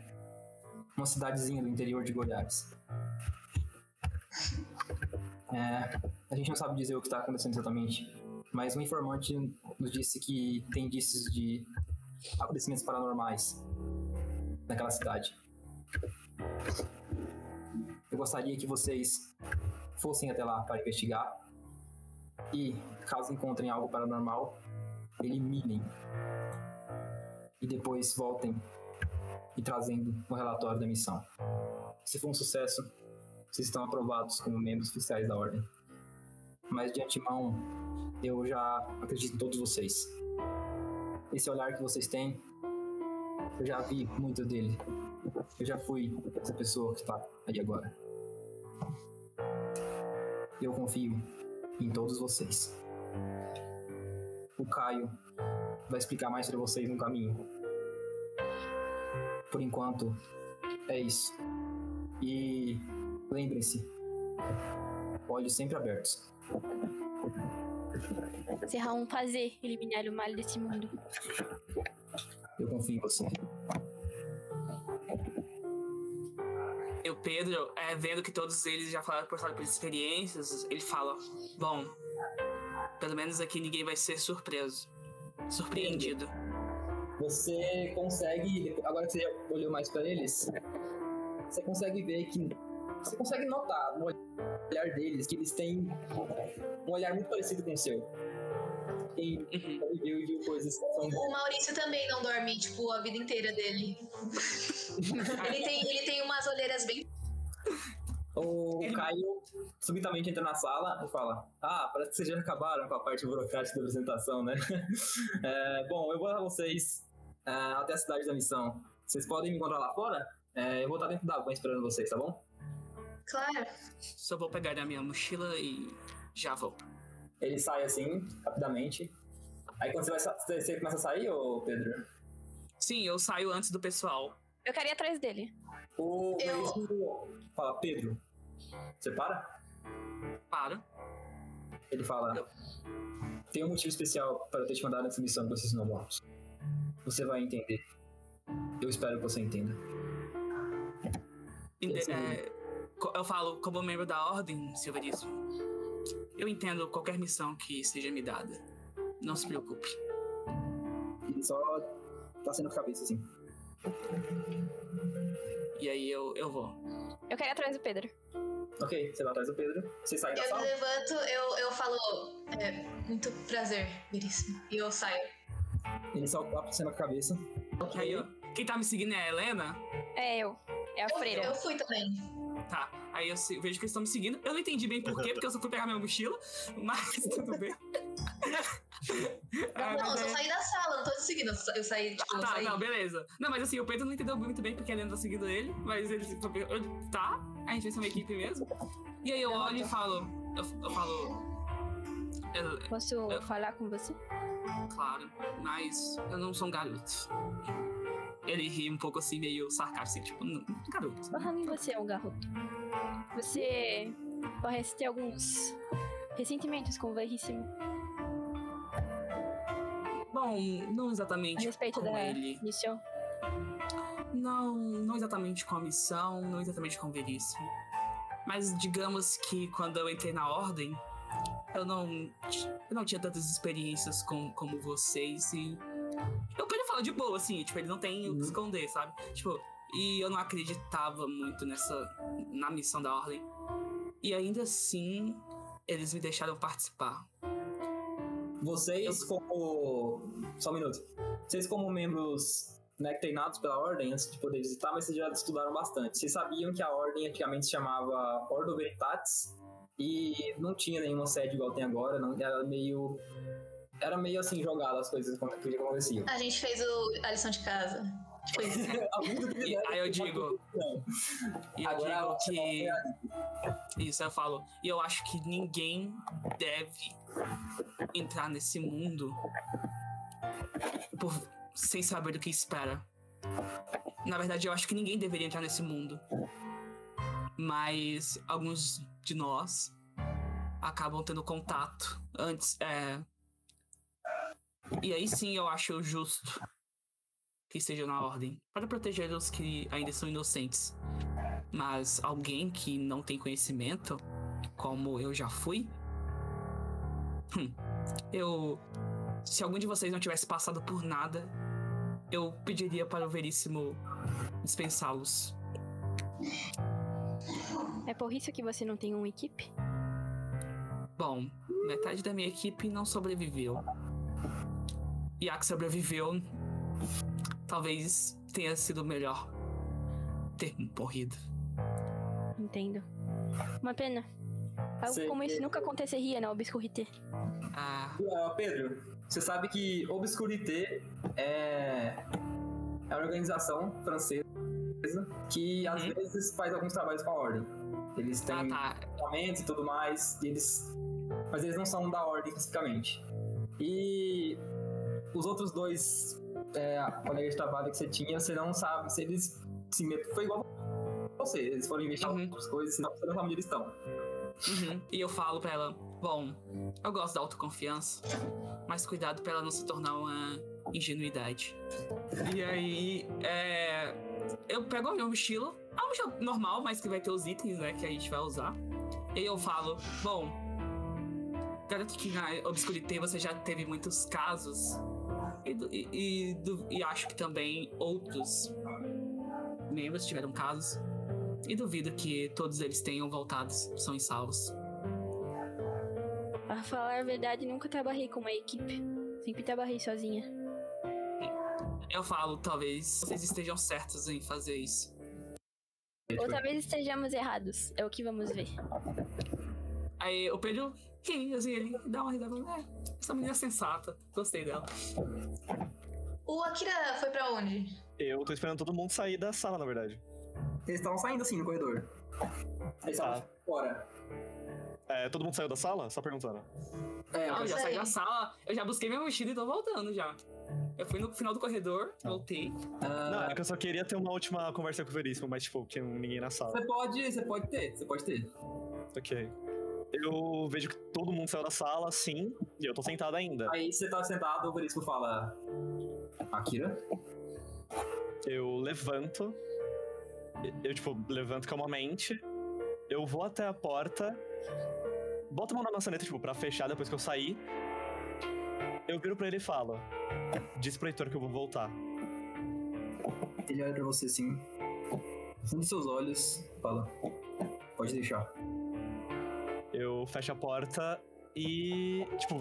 numa cidadezinha do interior de Goiás. É, a gente não sabe dizer o que está acontecendo exatamente, mas um informante nos disse que tem indícios de acontecimentos paranormais naquela cidade. Eu gostaria que vocês fossem até lá para investigar e, caso encontrem algo paranormal, eliminem e depois voltem e trazendo o relatório da missão. Se for um sucesso, vocês estão aprovados como membros oficiais da ordem. Mas de antemão, eu já acredito em todos vocês. Esse olhar que vocês têm, eu já vi muito dele. Eu já fui essa pessoa que está aí agora. Eu confio em todos vocês. O Caio vai explicar mais para vocês no caminho. Por enquanto, é isso. E lembrem-se, olhos sempre abertos. Será um prazer eliminar o mal desse mundo. Eu confio em você. E o Pedro, é, vendo que todos eles já falaram por por experiências, ele fala: Bom, pelo menos aqui ninguém vai ser surpreso. Surpreendido. Você consegue, agora que você já olhou mais para eles, você consegue ver que você consegue notar no olhar deles que eles têm um olhar muito parecido com o seu. Quem Uhum. viveu e viu coisas que são O Maurício também não dorme, tipo, a vida inteira dele. ele, tem, ele tem umas olheiras bem. O Caio subitamente entra na sala e fala: Ah, parece que vocês já acabaram com a parte burocrática da apresentação, né? É, bom, eu vou levar vocês é, até a cidade da missão. Vocês podem me encontrar lá fora? É, eu vou estar dentro da van esperando vocês, tá bom? Claro. Só vou pegar a minha mochila e já vou. Ele sai assim, rapidamente. Aí quando você, vai, você começa a sair, ô Pedro? Sim, eu saio antes do pessoal. Eu quero ir atrás dele. O Eu- fala: Pedro, você para? Para. Ele fala: Tem um motivo especial para eu ter te mandado nessa missão vocês não mortos. Você vai entender. Eu espero que você entenda. Sim. é, eu falo, como membro da Ordem, Silveríssimo, eu entendo qualquer missão que seja me dada. Não se preocupe. Ele só tá sendo cabeça assim. E aí eu, eu vou. Eu quero ir atrás do Pedro. Ok, você vai atrás do Pedro. Você sai da Eu me sala? levanto, eu, eu falo. É, muito prazer, veríssimo. E eu saio. Ele só tá sendo a cabeça. E aí, ó, quem tá me seguindo é a Helena? É eu. É a Eu, freira. eu fui também. Tá. Aí eu se- vejo que eles estão me seguindo. Eu não entendi bem por quê, porque eu só fui pegar minha mochila, mas tudo bem. Ah, não, eu só é- saí da sala, não tô te seguindo. Eu sa- Eu saí, tipo, eu Tá, saí. não, beleza. Não, mas assim, o Pedro não entendeu muito bem porque a Helena tá seguindo ele, mas ele eu- tá, a gente vai ser uma equipe mesmo. E aí eu olho e falo. Eu, eu falo. eu- Posso Eu- falar com você? claro, mas eu não sou um garoto. Ele ri um pouco assim, meio sarcástico, tipo, "Não, garoto. Mim você é um garoto. Você parece ter alguns ressentimentos com o Veríssimo Bom, não a exatamente respeito com da ele. missão. Não, não exatamente com a missão, não exatamente com o Veríssimo. Mas digamos que quando eu entrei na ordem, eu não, eu não tinha tantas experiências com, como vocês e. Eu falar de boa, assim, tipo, ele não tem o que Uhum. esconder, sabe? Tipo, e eu não acreditava muito nessa. na missão da ordem. E ainda assim, eles me deixaram participar. Vocês, como. Só um minuto. Vocês, como membros né, treinados pela Ordem, antes de poder visitar, mas vocês já estudaram bastante. Vocês sabiam que a Ordem antigamente se chamava Ordo Veritatis e não tinha nenhuma sede igual tem agora, não, era meio. Era meio assim jogado as coisas que aconteciam. A gente fez o, a lição de casa. Tipo E fizeram, aí eu digo. E eu Agora, digo você que. Isso, eu falo. E eu acho que ninguém deve entrar nesse mundo por, sem saber do que espera. Na verdade, eu acho que ninguém deveria entrar nesse mundo. Mas alguns de nós acabam tendo contato antes. É... E aí sim eu acho justo que esteja na ordem para proteger os que ainda são inocentes. Mas alguém que não tem conhecimento, como eu já fui, Hum, eu. Se algum de vocês não tivesse passado por nada, eu pediria para o Veríssimo dispensá-los. É por isso que você não tem uma equipe? Bom, metade da minha equipe não sobreviveu. E a que sobreviveu, talvez tenha sido melhor ter morrido. Entendo. Uma pena. Algo Sei como que- isso nunca aconteceria na Obscurité. Ah, Ah, Pedro, você sabe que Obscurité é, é uma organização francesa que às Uhum. vezes faz alguns trabalhos com a ordem. Eles têm tá. equipamentos e tudo mais, e eles, mas eles não são da ordem especificamente. E os outros dois é, colegas de trabalho que você tinha, você não sabe se eles se met... foi igual você, eles foram investigar Uhum. outras coisas, senão você não sabe onde eles estão. Uhum. E eu falo pra ela: Bom, eu gosto da autoconfiança, mas cuidado pra ela não se tornar uma ingenuidade. E aí, é. Eu pego a minha mochila, a mochila normal, mas que vai ter os itens, né, que a gente vai usar. E eu falo: Bom, garanto que na Obscurité você já teve muitos casos. E, e, e e acho que também outros membros tiveram casos. E duvido que todos eles tenham voltado são e salvos. Pra falar a verdade, nunca trabalhei com uma equipe. Sempre trabalhei sozinha. Eu falo, talvez vocês estejam certos em fazer isso. Ou talvez estejamos errados. É o que vamos ver. Aí o Pedro ri, assim, ele dá uma risada. É, essa menina é sensata. Gostei dela. O Akira foi pra onde? Eu tô esperando todo mundo sair da sala, na verdade. Eles estavam saindo assim no corredor. Eles estavam Tá. fora. É, todo mundo saiu da sala? Só perguntando. É, Ah, eu já sei. saí da sala, eu já busquei minha mochila e tô voltando já. Eu fui no final do corredor, voltei. ah, Não, é que eu só queria ter uma última conversa com o Veríssimo, mas, tipo, tinha ninguém na sala. Você pode, você pode ter, você pode ter. Ok. Eu vejo que todo mundo saiu da sala, sim, e eu tô sentado ainda. Aí você tá sentado, o Veríssimo fala. Akira? Eu levanto, eu, tipo, levanto calmamente, eu vou até a porta, boto a mão na maçaneta, tipo, pra fechar depois que eu sair. Eu viro pra ele e falo: Diz pro Heitor que eu vou voltar. Ele olha pra você assim. Fundo seus olhos, fala. Pode deixar. Eu fecho a porta e, tipo,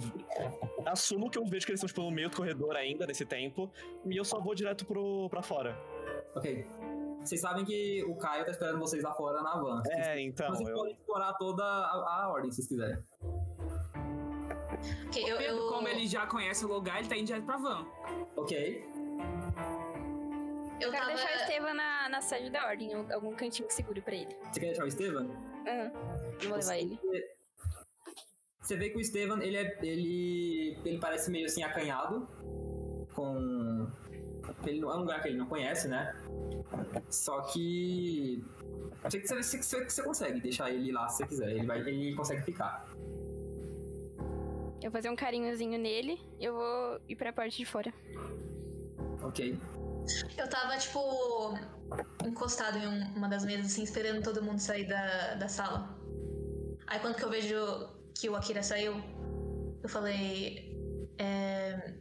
assumo que eu vejo que eles estão, tipo, no meio do corredor ainda nesse tempo, e eu só vou direto pro, pra fora. Ok. Vocês sabem que o Caio tá esperando vocês lá fora na van. É, então, Vocês eu. podem explorar toda a, a ordem se vocês quiserem. Ok, eu, Pedro, eu, como ele já conhece o lugar, ele tá indo direto pra van. Ok. eu Quero tava... deixar o Estevam na, na sede da ordem, em algum cantinho seguro pra ele. Você quer deixar o Estevam? Não vou levar ele. Você vê que o Estevam, ele é. ele. ele parece meio assim acanhado. Com. Ele é um lugar que ele não conhece, né? Só que. Você, você, você, você consegue deixar ele lá se você quiser. Ele, vai, ele consegue ficar. Eu vou fazer um carinhozinho nele e eu vou ir pra parte de fora. Ok. Eu tava, tipo, encostado em um- uma das mesas, assim, esperando todo mundo sair da, da sala. Aí quando que eu vejo que o Akira saiu, eu falei. É,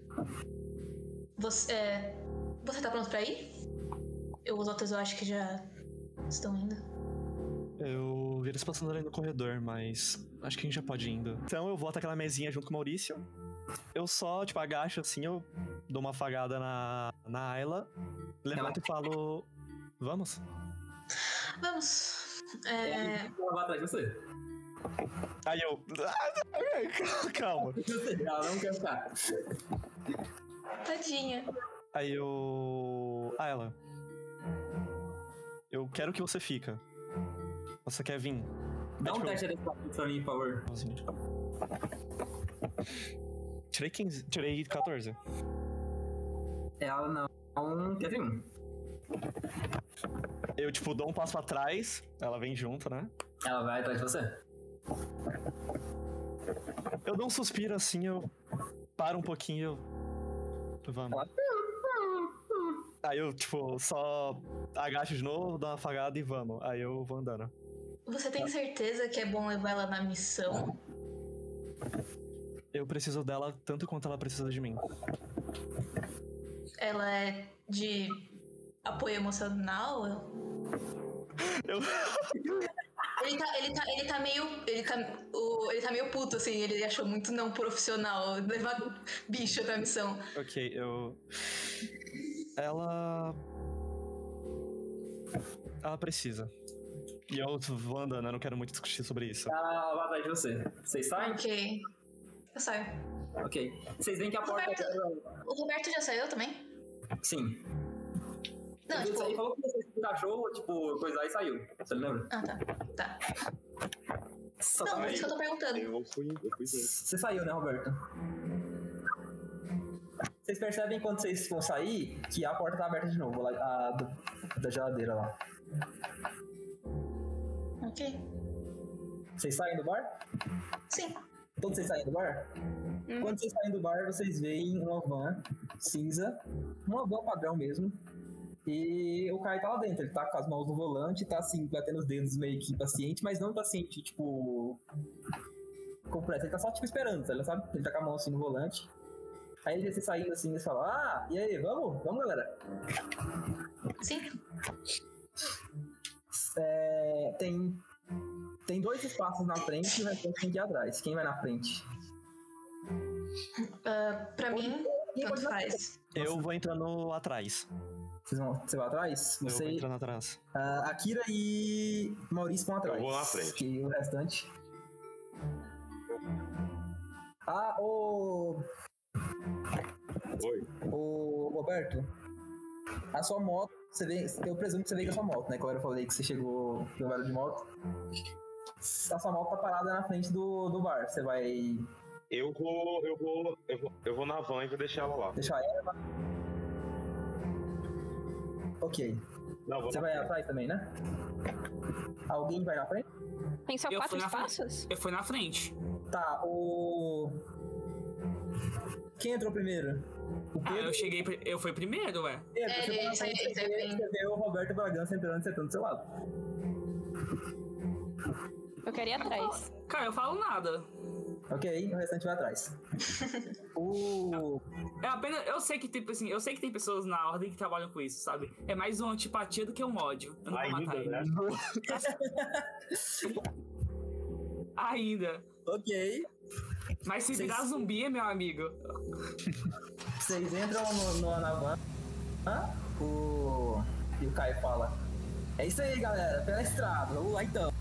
você, é, você tá pronto pra ir? Eu, os outros eu acho que já estão indo. Eu vi eles passando ali no corredor, mas acho que a gente já pode ir indo. Então eu volto àquela mesinha junto com o Maurício. Eu só, tipo, agacho assim, eu dou uma afagada na, na Ayla, levanto e falo. Vamos? Vamos. É, Ela vai atrás de você. Aí eu. Calma. Ela não quer ficar. tadinha. Aí eu. Ayla. Eu quero que você fica. Você quer vir? Dá um tipo, teste desse pra mim, por favor. Tirei 15. Tirei 14. Ela não quer vir um. Eu, tipo, dou um passo pra trás, ela vem junto, né? Ela vai atrás de você. Eu dou um suspiro assim, eu paro um pouquinho. eu- Vamos. Aí eu, tipo, só agacho de novo, dou uma afagada e vamos. Aí eu vou andando. Você tem certeza que é bom levar ela na missão? Eu preciso dela tanto quanto ela precisa de mim. Ela é de apoio emocional? Eu... Ele tá, ele tá, ele tá meio. Ele tá, o, ele tá meio puto, assim, ele achou muito não profissional levar bicho pra missão. Ok, eu. Ela. Ela precisa. E eu vou andando, eu não quero muito discutir sobre isso. Ela vai atrás de você. Vocês saem? Ok. Eu saio. Ok. Vocês veem que a porta. Roberto, o Roberto já saiu também? Sim. Não, Ele tipo. saiu, falou que você encaixou, tipo, coisa aí e saiu. Você lembra? Ah, tá. Tá. Só Não, é isso que eu tô perguntando. Eu fui, eu fui. Você saiu, né, Roberto? Vocês percebem quando vocês vão sair que a porta tá aberta de novo, lá, a do- da geladeira lá. Ok. Vocês saem do bar? Sim. Todos vocês saem do bar? Hum. Quando vocês saem do bar, vocês veem uma van cinza, uma van padrão mesmo. E o Caio tá lá dentro, ele tá com as mãos no volante, tá assim, batendo os dedos meio que impaciente, mas não impaciente, tipo. Com pressa, ele tá só tipo esperando, tá sabe? Ele tá com a mão assim no volante. Aí ele vê você saindo assim e fala, ah, e aí, vamos? Vamos, galera? Sim. É, tem, tem dois espaços na frente e o restante tem que ir atrás. Quem vai na frente? Ah, pra mim, Quem tanto faz. Eu vou entrando atrás. Vocês vão, você vai atrás? Eu vou Você, entrando atrás. ah, Akira e Maurício vão atrás. Eu vou na frente. E o restante. Ah, o. Oi. O Roberto. A sua moto, você vê, eu presumo que você veio com a sua moto, né? Como eu falei que você chegou no bar de moto. A sua moto tá parada na frente do, do bar. Você vai Eu vou, eu vou, eu vou, eu vou na van e vou deixar ela lá. deixar ela? Ok. Não, vou Você vai atrás também, né? Alguém vai na frente? Tem só Eu quatro fui na frente. espaços? Eu fui na frente. Tá, o. Quem entrou primeiro? O Ah, Pedro? eu cheguei. Eu fui primeiro, ué. Pedro, É, você, ele vai na saiu- frente, ele você, bem. você vê o Roberto Bragança entrando e sentando do seu lado. Eu quero ir atrás. Cara, eu falo nada. Ok, o restante vai atrás. o. É apenas. Eu sei que, tipo assim, eu sei que tem pessoas na ordem que trabalham com isso, sabe? É mais uma antipatia do que um ódio. Eu não vou Ainda, matar ele. né? Ainda. Ok. Mas se Vocês- virar zumbi, meu amigo. Vocês entram no, no, na van. O. E o Caio fala. É isso aí, galera. Pela estrada. Vamos lá então.